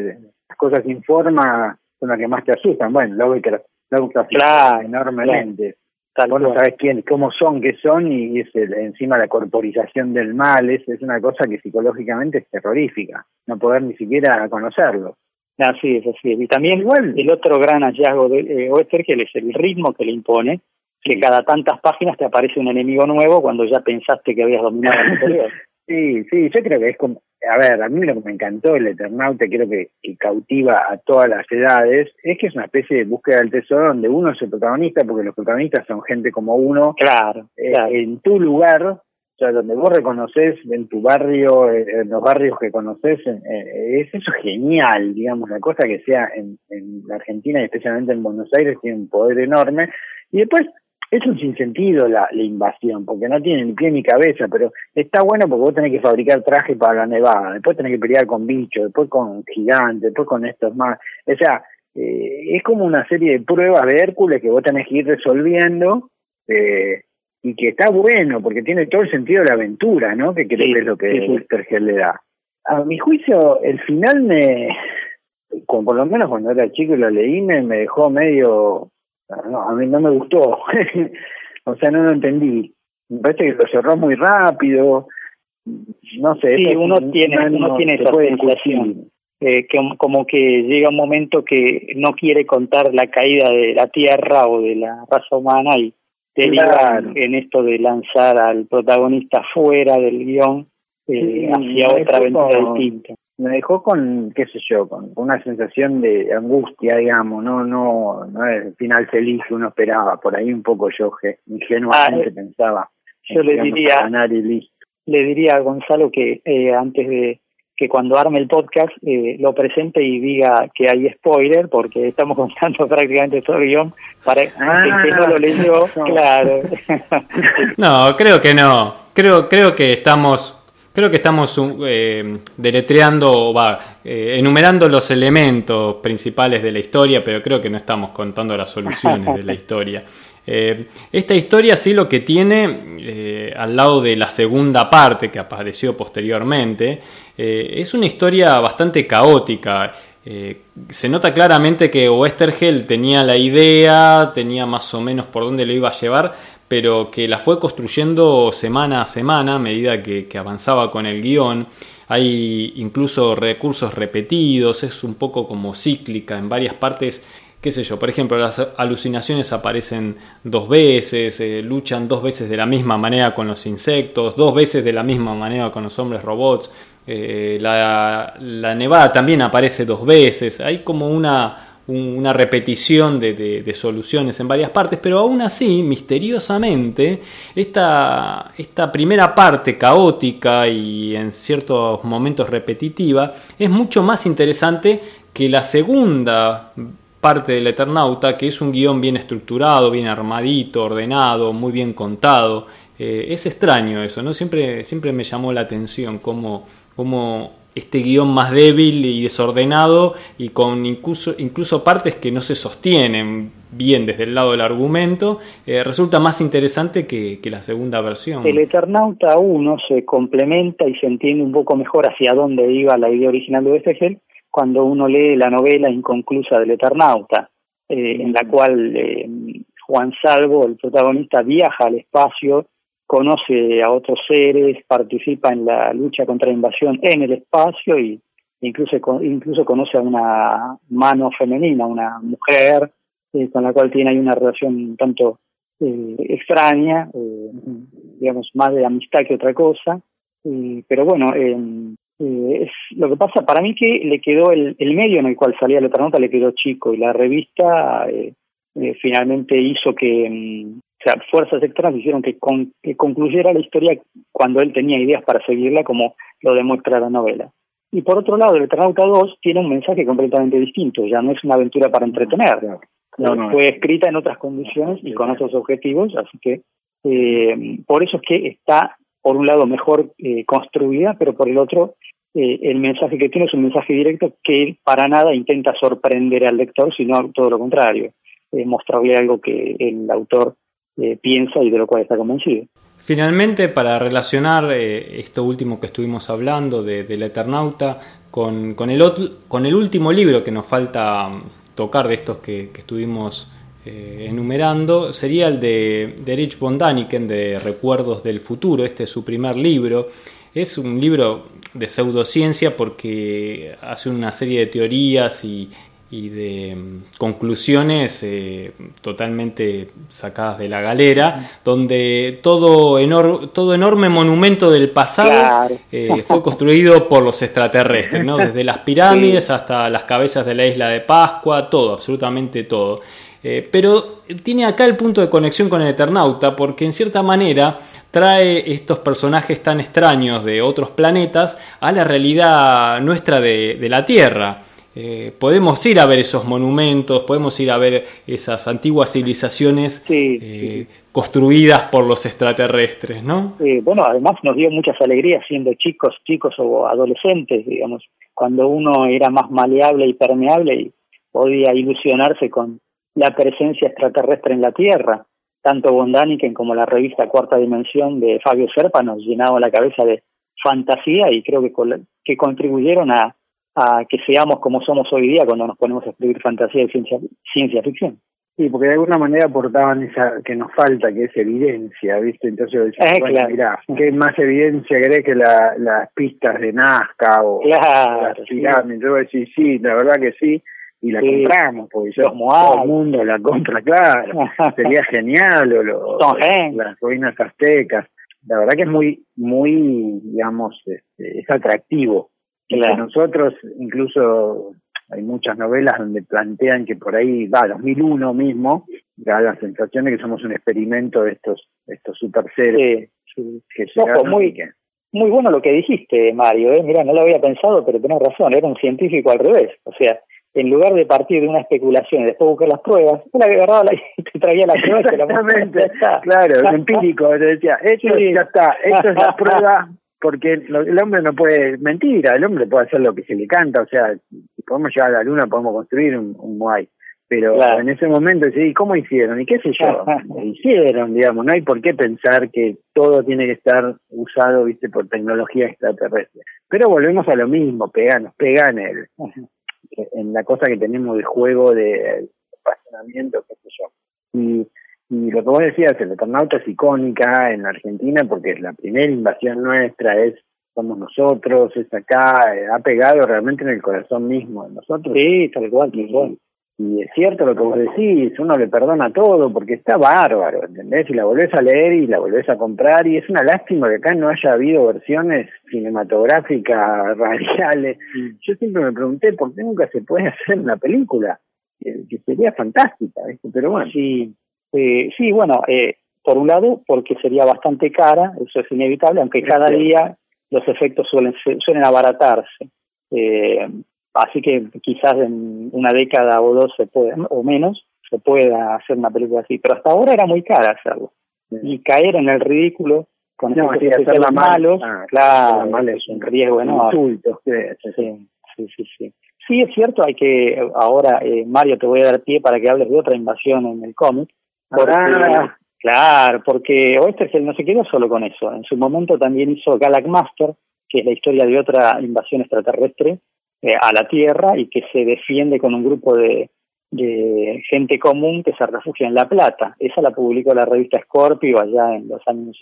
las cosas sin forma son las que más te asustan. Bueno, Lovecraft, Lovecraft Claro, enormemente. Tal Vos no sabés quién, cómo son, qué son, y es el- encima la corporización del mal, es, es una cosa que psicológicamente es terrorífica, no poder ni siquiera conocerlo. Así es, así es. Y también Igual. el otro gran hallazgo de eh, Oester, que es el ritmo que le impone, que cada tantas páginas te aparece un enemigo nuevo cuando ya pensaste que habías dominado el anterior. Sí, sí, yo creo que es como, a ver, a mí lo que me encantó el Eternauta, creo que, que cautiva a todas las edades, es que es una especie de búsqueda del tesoro donde uno es el protagonista, porque los protagonistas son gente como uno, Claro, eh, claro. en tu lugar, o sea, donde vos reconoces en tu barrio, eh, en los barrios que conoces, eh, es eso es genial, digamos, la cosa que sea en, en la Argentina y especialmente en Buenos Aires tiene un poder enorme, y después es un sinsentido la, la invasión, porque no tiene ni pie ni cabeza, pero está bueno porque vos tenés que fabricar traje para la nevada, después tenés que pelear con bichos, después con gigantes, después con estos más, o sea, eh, es como una serie de pruebas de Hércules que vos tenés que ir resolviendo, eh, y que está bueno porque tiene todo el sentido de la aventura, ¿no? Que creo Sí, que es lo que sí, sí. Westergel le da. A mi juicio, el final me, con- por lo menos cuando era chico y lo leí, me, me dejó medio, no, a mí no me gustó, o sea, no lo entendí. Me parece que lo cerró muy rápido, no sé. Sí, uno no- tiene- no- uno no tiene esa sensación. Eh, que, como que llega un momento que no quiere contar la caída de la Tierra o de la raza humana y deriva Claro. en esto de lanzar al protagonista fuera del guion eh, Sí, hacia otra aventura con- distinta. me dejó con qué sé yo con una sensación de angustia digamos no no no es el final feliz que uno esperaba por ahí un poco yo ingenuamente Ah, eh, pensaba yo le diría- a ganar y listo Le diría a Gonzalo que eh, antes de, que cuando arme el podcast eh, lo presente y diga que hay spoiler, porque estamos contando prácticamente todo el guion para que no lo leyó, ah, claro. no, creo que no. Creo, creo que estamos Creo que estamos eh, deletreando, va, eh, enumerando los elementos principales de la historia, pero creo que no estamos contando las soluciones de la historia. Eh, esta historia sí lo que tiene, al lado de la segunda parte que apareció posteriormente, es una historia bastante caótica. se nota claramente que Westergel tenía la idea, tenía más o menos por dónde lo iba a llevar, pero que la fue construyendo semana a semana a medida que, avanzaba con el guion. Hay incluso recursos repetidos, es un poco como cíclica en varias partes qué sé yo, por ejemplo, las alucinaciones aparecen dos veces, eh, luchan dos veces de la misma manera con los insectos, dos veces de la misma manera con los hombres robots, eh, la, nevada también aparece dos veces, hay como una, una repetición de, soluciones en varias partes, pero aún así, misteriosamente, esta, esta primera parte caótica y en ciertos momentos repetitiva es mucho más interesante que la segunda parte del Eternauta, que es un guion bien estructurado, bien armadito, ordenado, muy bien contado. Eh, es extraño eso, ¿no? Siempre, siempre me llamó la atención cómo, cómo este guion más débil y desordenado y con incluso, incluso partes que no se sostienen bien desde el lado del argumento, eh, resulta más interesante que, la segunda versión. El Eternauta 1 se complementa y se entiende un poco mejor hacia dónde iba la idea original de Westphal cuando uno lee la novela inconclusa del Eternauta, eh, en la cual eh, Juan Salvo, el protagonista, viaja al espacio conoce a otros seres, participa en la lucha contra la invasión en el espacio y incluso incluso conoce a una mano femenina, una mujer eh, con la cual tiene ahí una relación un tanto extraña, digamos más de amistad que otra cosa, pero bueno, es, lo que pasa para mí que le quedó el, el medio en el cual salía la nota le quedó chico y la revista finalmente hizo que mm, o sea, fuerzas externas hicieron que, concluyera la historia cuando él tenía ideas para seguirla, como lo demuestra la novela. Y por otro lado, el Eternauta 2 tiene un mensaje completamente distinto, ya no es una aventura para entretener. Fue escrita en otras condiciones y con otros objetivos, así que eh, por eso es que está, por un lado, mejor eh, construida, pero por el otro, eh, el mensaje que tiene es un mensaje directo que para nada intenta sorprender al lector, sino todo lo contrario, mostrarle algo que el autor eh, piensa y de lo cual está convencido. Finalmente, para relacionar eh, esto último que estuvimos hablando de, del Eternauta con, con, el, con el último libro que nos falta mm, tocar de estos que, estuvimos eh, enumerando, sería el de, de Erich von Daniken, de Recuerdos del Futuro. Este es su primer libro. Es un libro de pseudociencia porque hace una serie de teorías y, y de mm, conclusiones eh, totalmente sacadas de la galera, donde todo, todo enorme monumento del pasado eh, fue construido por los extraterrestres, ¿no? desde las pirámides hasta las cabezas de la isla de Pascua, todo, absolutamente todo. Eh, pero tiene acá el punto de conexión con el Eternauta, porque en cierta manera trae estos personajes tan extraños de otros planetas a la realidad nuestra de, de la Tierra. Eh, podemos ir a ver esos monumentos, podemos ir a ver esas antiguas civilizaciones eh, construidas por los extraterrestres, ¿no? bueno, además nos dio muchas alegrías siendo chicos, chicos o adolescentes, digamos, cuando uno era más maleable y permeable y podía ilusionarse con la presencia extraterrestre en la Tierra. Tanto Bondaniken como la revista Cuarta Dimensión de Fabio Serpa nos llenaban la cabeza de fantasía y creo que, que contribuyeron a a que seamos como somos hoy día cuando nos ponemos a escribir fantasía y ciencia, ciencia ficción. Sí, porque de alguna manera aportaban esa que nos falta, que es evidencia, ¿viste? Entonces yo decía, eh, mirá, ¿qué más evidencia crees que la, las pistas de Nazca o las pirámides? Yo decía, sí, la verdad que sí, y la compramos, porque yo, todo el mundo la compra, claro, sería genial, o lo, las ruinas aztecas. La verdad que es muy, muy, digamos, este, es atractivo nosotros, incluso hay muchas novelas donde plantean que por ahí, va, 2001 mismo, da la sensación de que somos un experimento de estos estos super seres que muy, muy bueno lo que dijiste, Mario. ¿eh? Mira, no lo había pensado, pero tenés razón, era un científico al revés. O sea, en lugar de partir de una especulación y después buscar las pruebas, que agarraba la, y te traía las pruebas. Exactamente, claro, empírico. Te decía, esto ya está, esto es la prueba, porque el hombre no puede mentir, el hombre puede hacer lo que se le canta. O sea, si podemos llegar a la luna, podemos construir un, un pero en ese momento ¿y ¿cómo hicieron? ¿Y qué sé yo? hicieron, digamos, no hay por qué pensar que todo tiene que estar usado, viste, por tecnología extraterrestre. Pero volvemos a lo mismo, peganos, pegan el, en la cosa que tenemos de juego, de apasionamiento, qué sé yo. Y, y lo que vos decías, el Eternauta es icónica en Argentina porque la primera invasión nuestra, es somos nosotros, es acá, ha pegado realmente en el corazón mismo de nosotros. Sí, tal cual, tal cual. Y es cierto lo que vos decís, uno le perdona todo porque está bárbaro, ¿entendés? Y la volvés a leer y la volvés a comprar y es una lástima que acá no haya habido versiones cinematográficas radiales. Yo siempre me pregunté por qué nunca se puede hacer una película, que sería fantástica, Pero bueno. Sí, eh, sí bueno, eh, por un lado porque sería bastante cara, eso es inevitable, aunque cada día los efectos suelen, suelen abaratarse. Eh, Así que quizás en una década o dos se puede, o menos, se pueda hacer una película así. Pero hasta ahora era muy cara hacerlo. Y caer en el ridículo con no, hacerla malos, ah, claro, es un riesgo enorme. Sí, sí, sí, sí. Sí, es cierto, hay que, ahora, eh, Mario, te voy a dar pie para que hables de otra invasión en el cómic. ah. Claro, porque Oestergel no se quedó solo con eso. En su momento también hizo Galacmaster, Master, que es la historia de otra invasión extraterrestre, eh, a la Tierra y que se defiende con un grupo de, gente común que se refugia en La Plata. Esa la publicó la revista Scorpio allá en los años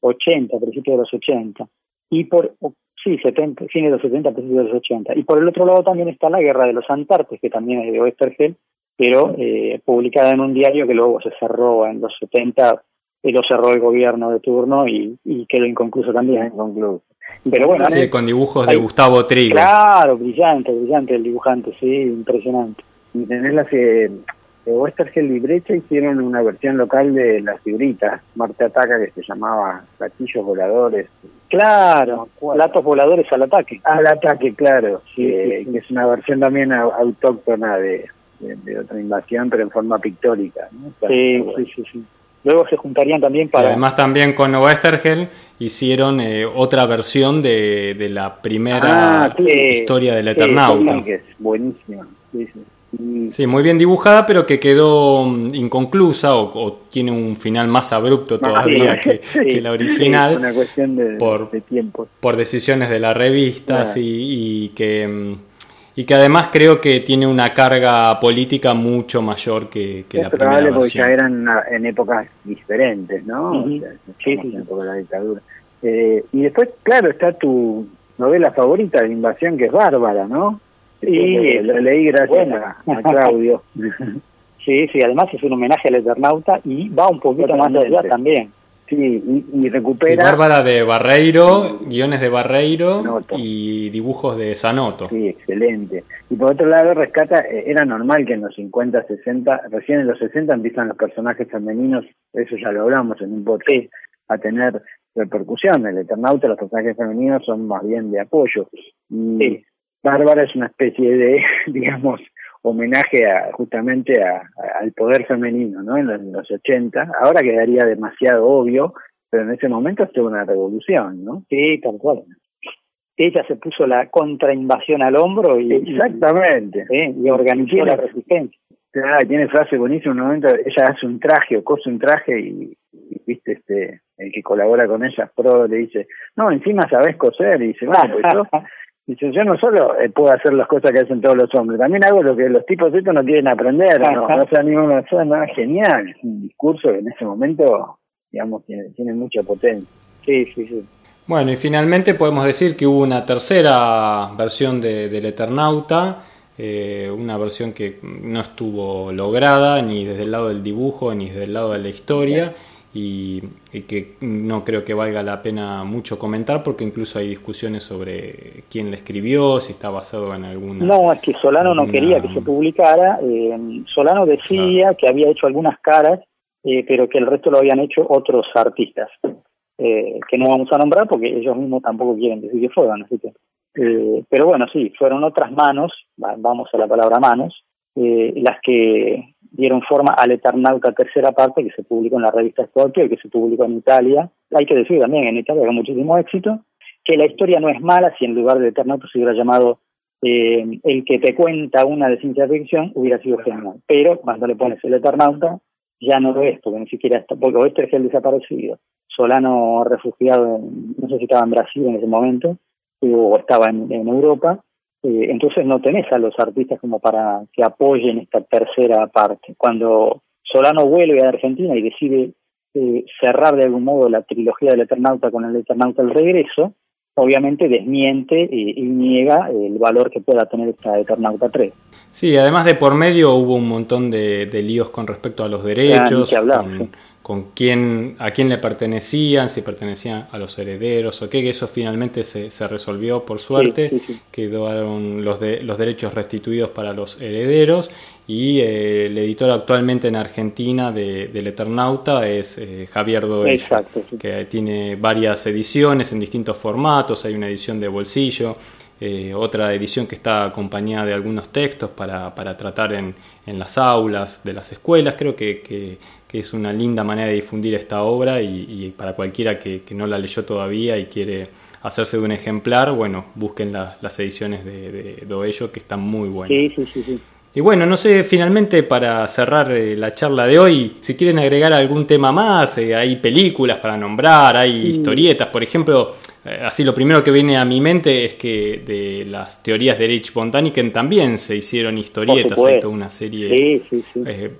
80, principios de los 80. Y por, sí, 70, fines de los 70, principios de los 80. Y por el otro lado también está La Guerra de los Antartes, que también es de Oestergel, pero eh, publicada en un diario que luego se cerró en los 70, y lo cerró el gobierno de turno y, y quedó inconcluso también. Inconcluso. Pero bueno, sí, con dibujos de Gustavo Trigo. Claro, brillante, brillante el dibujante, sí, impresionante. Y tenés las que de Westergel y Brecha hicieron una versión local de las figuritas, Marte Ataca, que se llamaba Platillos Voladores. Claro, platos voladores al ataque. Al ataque, claro, sí, que es una versión también autóctona de, de, otra invasión, pero en forma pictórica. Sí, sí, sí, sí. Luego se juntarían también para... además también con Westergel hicieron eh, otra versión de, de la primera ah, historia del Eternauta. Sí, buenísima. Sí, muy bien dibujada, pero que quedó mm, inconclusa o, tiene un final más abrupto todavía que, la original. una cuestión de, por, tiempo. Por decisiones de la revista y, que mm, y que además creo que tiene una carga política mucho mayor que, que es la probable porque ya eran en épocas diferentes, ¿no? sí, sí, en época de la dictadura. Eh, y después, claro, está tu novela favorita de invasión, que es Bárbara, ¿no? Sí, lo leí gracias a, Claudio. sí, sí, además es un homenaje al Eternauta y va un poquito más allá también. Sí, y, recupera. Bárbara de Barreiro, guiones de Barreiro y dibujos de Sanoto. Sí, excelente. Y por otro lado, rescata, eh, era normal que en los 50, 60, recién en los 60 empiezan los personajes femeninos, eso ya lo hablamos en un podcast, a tener repercusión. El Eternauta, los personajes femeninos son más bien de apoyo. Y Bárbara es una especie de, digamos, homenaje a, justamente al poder femenino, ¿no? En los, 80. Ahora quedaría demasiado obvio, pero en ese momento fue una revolución, ¿no? Sí, tal cual. Ella se puso la contrainvasión al hombro y... Exactamente. Y organizó la resistencia. tiene frase buenísima, un momento ella hace un traje o cose un traje y, viste este el que colabora con ella, Pro, le dice, no, encima sabes coser, y dice, bueno, pues yo Dice, yo no solo eh, puedo hacer las cosas que hacen todos los hombres, también hago lo que los tipos estos no quieren aprender, ¿no? O sea, ni una nada genial. Es un discurso que en ese momento, digamos, tiene, tiene mucha potencia. Sí, sí, sí. Bueno, y finalmente podemos decir que hubo una tercera versión de, del Eternauta, eh, una versión que no estuvo lograda ni desde el lado del dibujo ni desde el lado de la historia y, que no creo que valga la pena mucho comentar porque incluso hay discusiones sobre quién le escribió, si está basado en alguna... No, es que Solano no quería que se publicara, eh, Solano decía que había hecho algunas caras, eh, pero que el resto lo habían hecho otros artistas. eh, que no vamos a nombrar porque ellos mismos tampoco quieren decir que fueron, así que eh, pero bueno, sí, fueron otras manos, vamos a la palabra manos, eh, las que dieron forma al Eternauta tercera parte que se publicó en la revista Scorpio y que se publicó en Italia. Hay que decir también en Italia con muchísimo éxito, que la historia no es mala si en lugar de Eternauta se hubiera llamado eh, El que te cuenta una de ciencia ficción, hubiera sido genial. Pero cuando le pones el Eternauta, ya no lo es, porque ni siquiera está, porque este es el desaparecido. Solano refugiado, no sé si estaba en Brasil en ese momento, o estaba en, Europa, eh, entonces no tenés a los artistas como para que apoyen esta tercera parte. Cuando Solano vuelve a Argentina y decide eh, cerrar de algún modo la trilogía del Eternauta con el Eternauta El Regreso, obviamente desmiente y, niega el valor que pueda tener esta Eternauta 3. Sí, además de por medio hubo un montón de, líos con respecto a los derechos, con quién, a quién le pertenecían, si pertenecían a los herederos o qué, que eso finalmente se, se resolvió por suerte, quedaron los, de, los derechos restituidos para los herederos y eh, el editor actualmente en Argentina de, del Eternauta es eh, Javier Doello, que tiene varias ediciones en distintos formatos, hay una edición de bolsillo, eh, otra edición que está acompañada de algunos textos para, para tratar en, en, las aulas de las escuelas. Creo que, que, es una linda manera de difundir esta obra y, para cualquiera que, no la leyó todavía y quiere hacerse de un ejemplar, bueno, busquen las ediciones de, de Doello que están muy buenas. Sí, sí, sí, y bueno, no sé, finalmente para cerrar eh, la charla de hoy, si quieren agregar algún tema más, eh, hay películas para nombrar, hay mm. historietas, por ejemplo, eh, así lo primero que viene a mi mente es que de las teorías de Erich von Daniken también se hicieron historietas, hay toda una serie,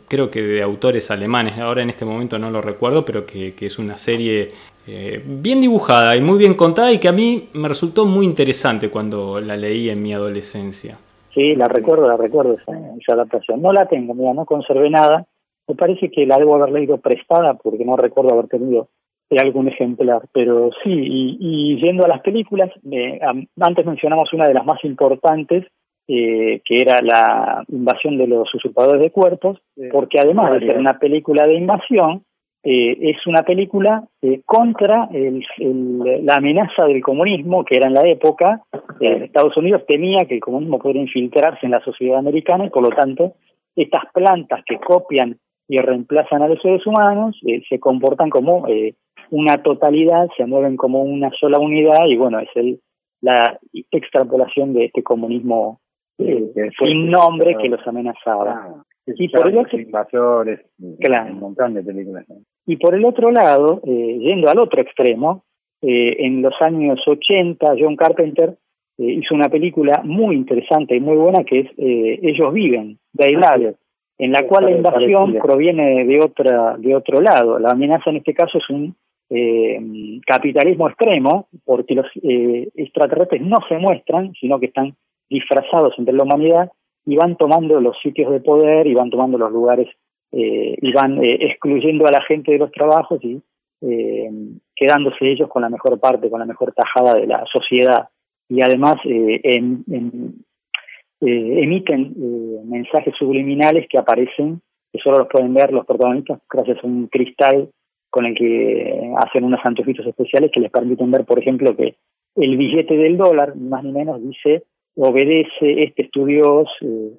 creo que de autores alemanes, ahora en este momento no lo recuerdo, pero que, que es una serie bien dibujada y muy bien contada y que a mí me resultó muy interesante cuando la leí en mi adolescencia. Sí, la recuerdo, la recuerdo esa, adaptación. No la tengo, mira, no conservé nada. Me parece que la debo haber leído prestada porque no recuerdo haber tenido algún ejemplar, pero sí, y, yendo a las películas, antes mencionamos una de las más importantes, eh, que era la invasión de los usurpadores de cuerpos, porque además de ser una película de invasión, eh, es una película eh, contra el, la amenaza del comunismo que era en la época. Eh, Estados Unidos temía que el comunismo pudiera infiltrarse en la sociedad americana y por lo tanto estas plantas que copian y reemplazan a los seres humanos se comportan como una totalidad, se mueven como una sola unidad y bueno, es el, la extrapolación de este comunismo sin nombre que los amenazaba. Y por el otro, invasores, claro. un montón de películas. Y por el otro lado, eh, yendo al otro extremo, eh, en los años 80 John Carpenter eh, hizo una película muy interesante y muy buena que es Ellos viven, de Live, en la cual la invasión proviene de otra de otro lado. La amenaza en este caso es un capitalismo extremo, porque los extraterrestres no se muestran, sino que están disfrazados entre la humanidad y van tomando los sitios de poder y van tomando los lugares eh, y van eh, excluyendo a la gente de los trabajos y eh, quedándose ellos con la mejor parte, con la mejor tajada de la sociedad. Y además en, emiten mensajes subliminales que aparecen, que solo los pueden ver los protagonistas gracias a un cristal con el que hacen unos antojitos especiales que les permiten ver, por ejemplo, que el billete del dólar, más ni menos, dice obedece, este estudios,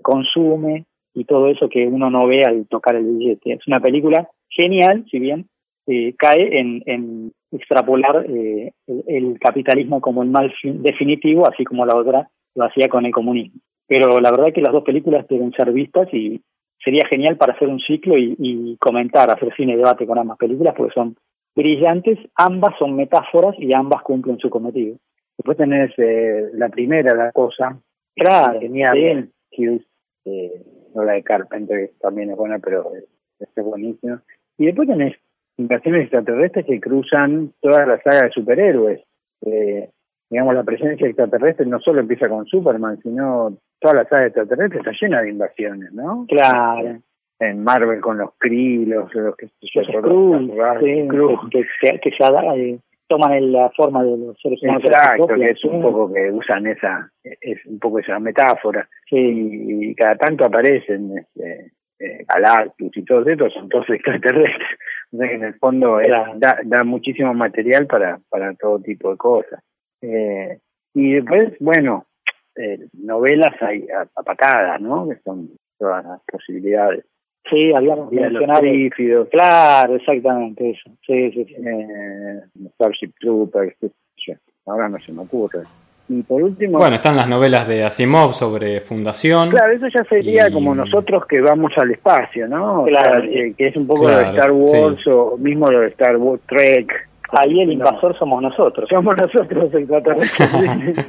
consume, y todo eso que uno no ve al tocar el billete. Es una película genial, si bien eh, cae en, en extrapolar eh, el, capitalismo como el mal definitivo, así como la otra lo hacía con el comunismo. Pero la verdad es que las dos películas deben ser vistas y sería genial para hacer un ciclo y, comentar, hacer cine y debate con ambas películas porque son brillantes, ambas son metáforas y ambas cumplen su cometido. Después tenés eh, la primera, la cosa. Claro, genial. Eh, no la de Carpenter, que también es buena, pero es, es buenísimo. Y después tenés invasiones extraterrestres que cruzan toda la saga de superhéroes. Eh, digamos, la presencia extraterrestre no solo empieza con Superman, sino toda la saga extraterrestre está llena de invasiones, ¿no? Claro. En Marvel con los Kree, los, los que, los que, que, que, se, toman la forma de los seres humanos. Exacto, que es un poco que usan esa, es un poco esa metáfora. Sí. Y, cada tanto aparecen este, eh, Galactus y todos estos son todos extraterrestres. en el fondo da, da muchísimo material para, para todo tipo de cosas. Eh, y después, bueno, eh, novelas hay a, a, ¿no? Que son todas las posibilidades. Sí, habíamos mencionado. Los claro, exactamente eso. Sí, sí, sí. Eh, Starship Troopers, ahora no se me ocurre. Y por último. Bueno, están las novelas de Asimov sobre fundación. Claro, eso ya sería como nosotros que vamos al espacio, ¿no? Claro. que, es un poco lo de Star Wars o mismo lo de Star Wars Trek. Ahí el invasor somos nosotros. Somos nosotros extraterrestres.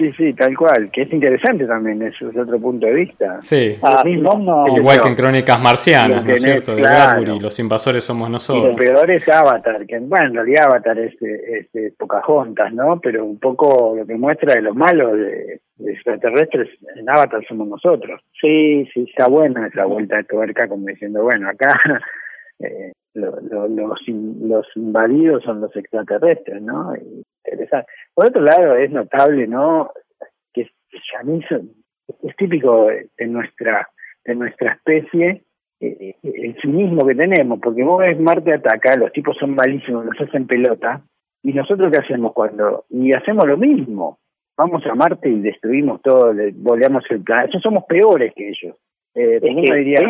Sí, sí, tal cual, que es interesante también, eso es otro punto de vista. Sí, ah, igual que en Crónicas Marcianas, ¿no es cierto? De claro. los invasores somos nosotros. Y lo peor es Avatar, que bueno, en realidad Avatar es, es, Pocahontas, ¿no? Pero un poco lo que muestra de lo malo de, extraterrestres, en Avatar somos nosotros. Sí, sí, está buena esa vuelta de tuerca, como diciendo, bueno, acá eh, los, los invadidos son los extraterrestres, ¿no? Interesante. Por otro lado, es notable, ¿no? Que es típico de nuestra de nuestra especie eh, el cinismo que tenemos, porque vos ves Marte ataca, los tipos son malísimos, nos hacen pelota, y nosotros qué hacemos cuando, y hacemos lo mismo, vamos a Marte y destruimos todo, le volvemos el planeta, somos peores que ellos. Eh, diría,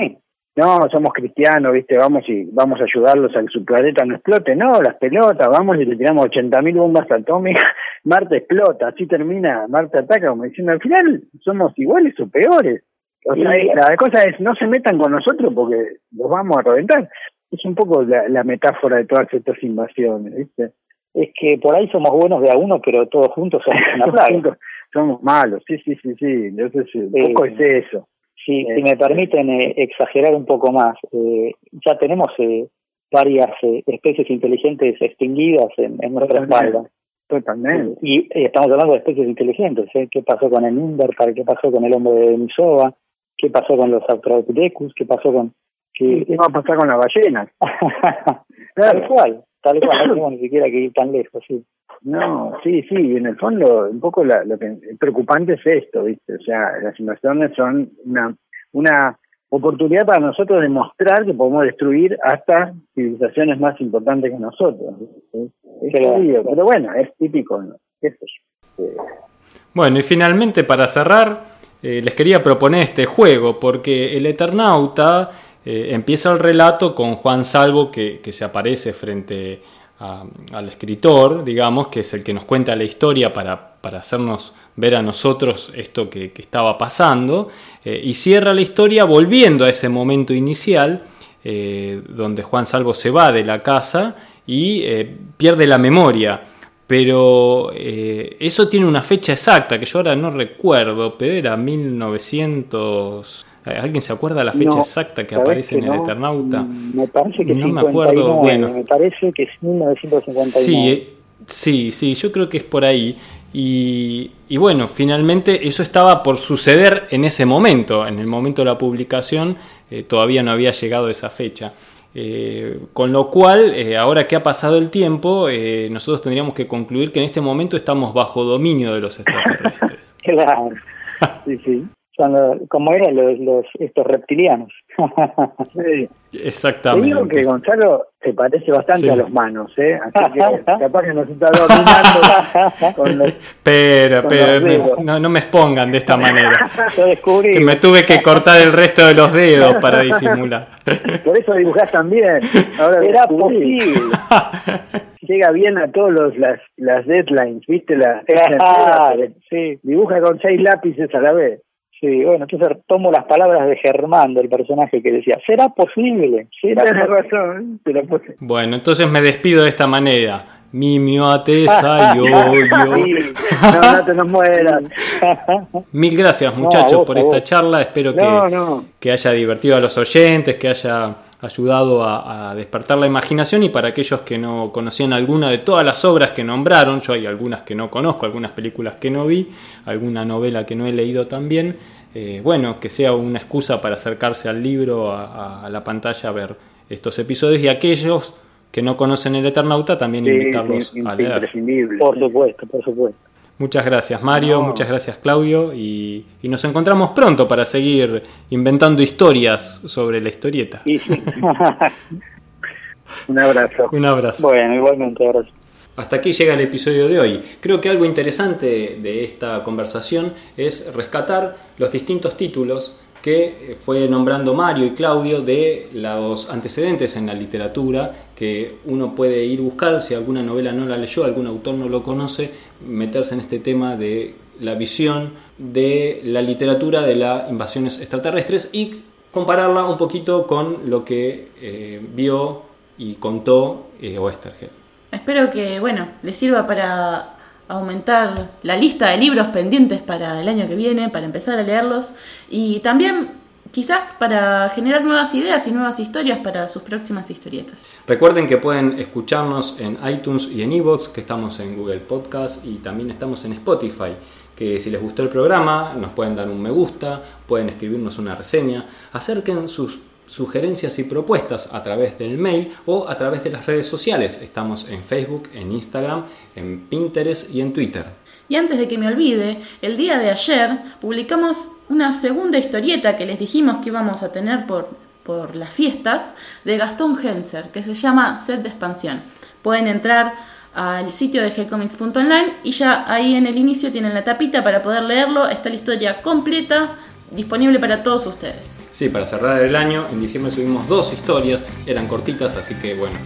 no, somos cristianos, ¿viste? Vamos y vamos a ayudarlos a que su planeta no explote. No, las pelotas, vamos y le tiramos 80.000 bombas atómicas, Marte explota, así termina, Marte ataca, como diciendo, al final somos iguales o peores. O sea, la cosa es, no se metan con nosotros porque los vamos a reventar. Es un poco la, metáfora de todas estas invasiones, ¿viste? Es que por ahí somos buenos de a uno, pero todos juntos somos una somos malos, sí, sí, sí, sí. Entonces, un poco es eso. Si, si me permiten eh, exagerar un poco más, eh, ya tenemos eh, varias especies inteligentes extinguidas en, nuestra espalda. Totalmente. Y estamos hablando de especies inteligentes. ¿Qué pasó con el Neanderthal? ¿Qué pasó con el hombre de Denisova? ¿Qué pasó con los Australopithecus? ¿Qué pasó con...? ¿Qué, va a pasar con las ballenas? Tal cual, tal cual. No tenemos ni siquiera que ir tan lejos, sí. No, sí, sí, en el fondo un poco lo que preocupante es esto, ¿viste? O sea, las invasiones son una, una oportunidad para nosotros de mostrar que podemos destruir hasta civilizaciones más importantes que nosotros. pero, bueno, es típico, ¿no? Bueno, y finalmente para cerrar, eh, les quería proponer este juego, porque el Eternauta eh, empieza el relato con Juan Salvo que, que se aparece frente al escritor, digamos, que es el que nos cuenta la historia para, hacernos ver a nosotros esto que, estaba pasando, eh, y cierra la historia volviendo a ese momento inicial, eh, donde Juan Salvo se va de la casa y eh, pierde la memoria. Pero eso tiene una fecha exacta, que yo ahora no recuerdo, pero era 1900... ¿Alguien se acuerda la fecha exacta que aparece en el Eternauta? Mm, me parece que no me acuerdo. Bueno, me parece que es 1959. Sí, eh, sí, sí, yo creo que es por ahí. Y, bueno, finalmente eso estaba por suceder en ese momento. En el momento de la publicación eh, todavía no había llegado esa fecha. Eh, con lo cual, ahora que ha pasado el tiempo, nosotros tendríamos que concluir que en este momento estamos bajo dominio de los extraterrestres. claro. Sí, sí como eran los, estos reptilianos. Exactamente. digo que Gonzalo se parece bastante a los manos, ¿eh? Así que capaz que nos está dominando con los. Pero, pero, no, no, me expongan de esta manera. Que me tuve que cortar el resto de los dedos para disimular. Por eso dibujás también. Ahora Era posible. Llega bien a todos los, las, las deadlines, ¿viste? La, sí. Dibuja con seis lápices a la vez. Sí, bueno, entonces tomo las palabras de Germán, del personaje que decía, ¿será posible? ¿Será razón, pero Bueno, entonces me despido de esta manera. Mimio atesa, yo, yo. no, no te nos mueras. Mil gracias, muchachos, por esta charla. Espero que, que haya divertido a los oyentes, que haya ayudado a, despertar la imaginación y para aquellos que no conocían alguna de todas las obras que nombraron, yo hay algunas que no conozco, algunas películas que no vi, alguna novela que no he leído también, eh, bueno, que sea una excusa para acercarse al libro, a, la pantalla, a ver estos episodios y aquellos que no conocen el Eternauta también invitarlos a leer. Por supuesto, por supuesto. Muchas gracias Mario, No. muchas gracias Claudio y, y nos encontramos pronto para seguir inventando historias sobre la historieta. Sí. Un abrazo. Un abrazo. bueno, igualmente, gracias. Hasta aquí llega el episodio de hoy. Creo que algo interesante de esta conversación es rescatar los distintos títulos que fue nombrando Mario y Claudio de los antecedentes en la literatura que uno puede ir buscar si alguna novela no la leyó, algún autor no lo conoce, meterse en este tema de la visión de la literatura de las invasiones extraterrestres y compararla un poquito con lo que eh, vio y contó eh, Oestergel. Espero que, bueno, les sirva para aumentar la lista de libros pendientes para el año que viene, para empezar a leerlos y también quizás para generar nuevas ideas y nuevas historias para sus próximas historietas. Recuerden que pueden escucharnos en iTunes y en iVoox, que estamos en Google Podcast y también estamos en Spotify. Que si les gustó el programa, nos pueden dar un me gusta, pueden escribirnos una reseña, acerquen sus sugerencias y propuestas a través del mail o a través de las redes sociales. Estamos en Facebook, en Instagram, en Pinterest y en Twitter. Y antes de que me olvide, el día de ayer publicamos una segunda historieta que les dijimos que íbamos a tener por, por las fiestas de Gastón Henser, que se llama Set de Expansión. Pueden entrar al sitio de gcomics.online y ya ahí en el inicio tienen la tapita para poder leerlo. Está la historia completa, disponible para todos ustedes. Sí, para cerrar el año, en diciembre subimos dos historias, eran cortitas, así que bueno,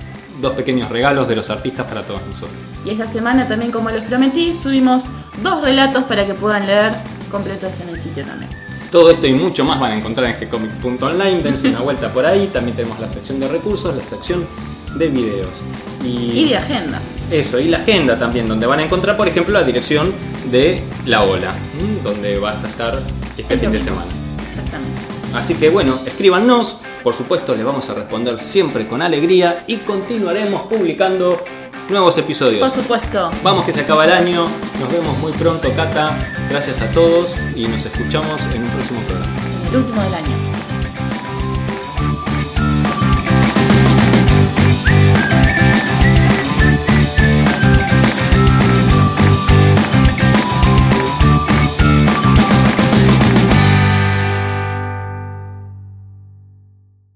dos pequeños regalos de los artistas para todos nosotros. Y esta semana también, como les prometí, subimos dos relatos para que puedan leer completos en el sitio también. Todo esto y mucho más van a encontrar en gcomic.online, dense una vuelta por ahí, también tenemos la sección de recursos, la sección de videos. Y de agenda. Eso, y la agenda también, donde van a encontrar, por ejemplo, la dirección de La Ola, donde vas a estar este fin de semana. Exactamente. Así que bueno, escríbanos, por supuesto les vamos a responder siempre con alegría y continuaremos publicando nuevos episodios. Por supuesto. Vamos que se acaba el año, nos vemos muy pronto, Cata, gracias a todos y nos escuchamos en un próximo programa. El último del año.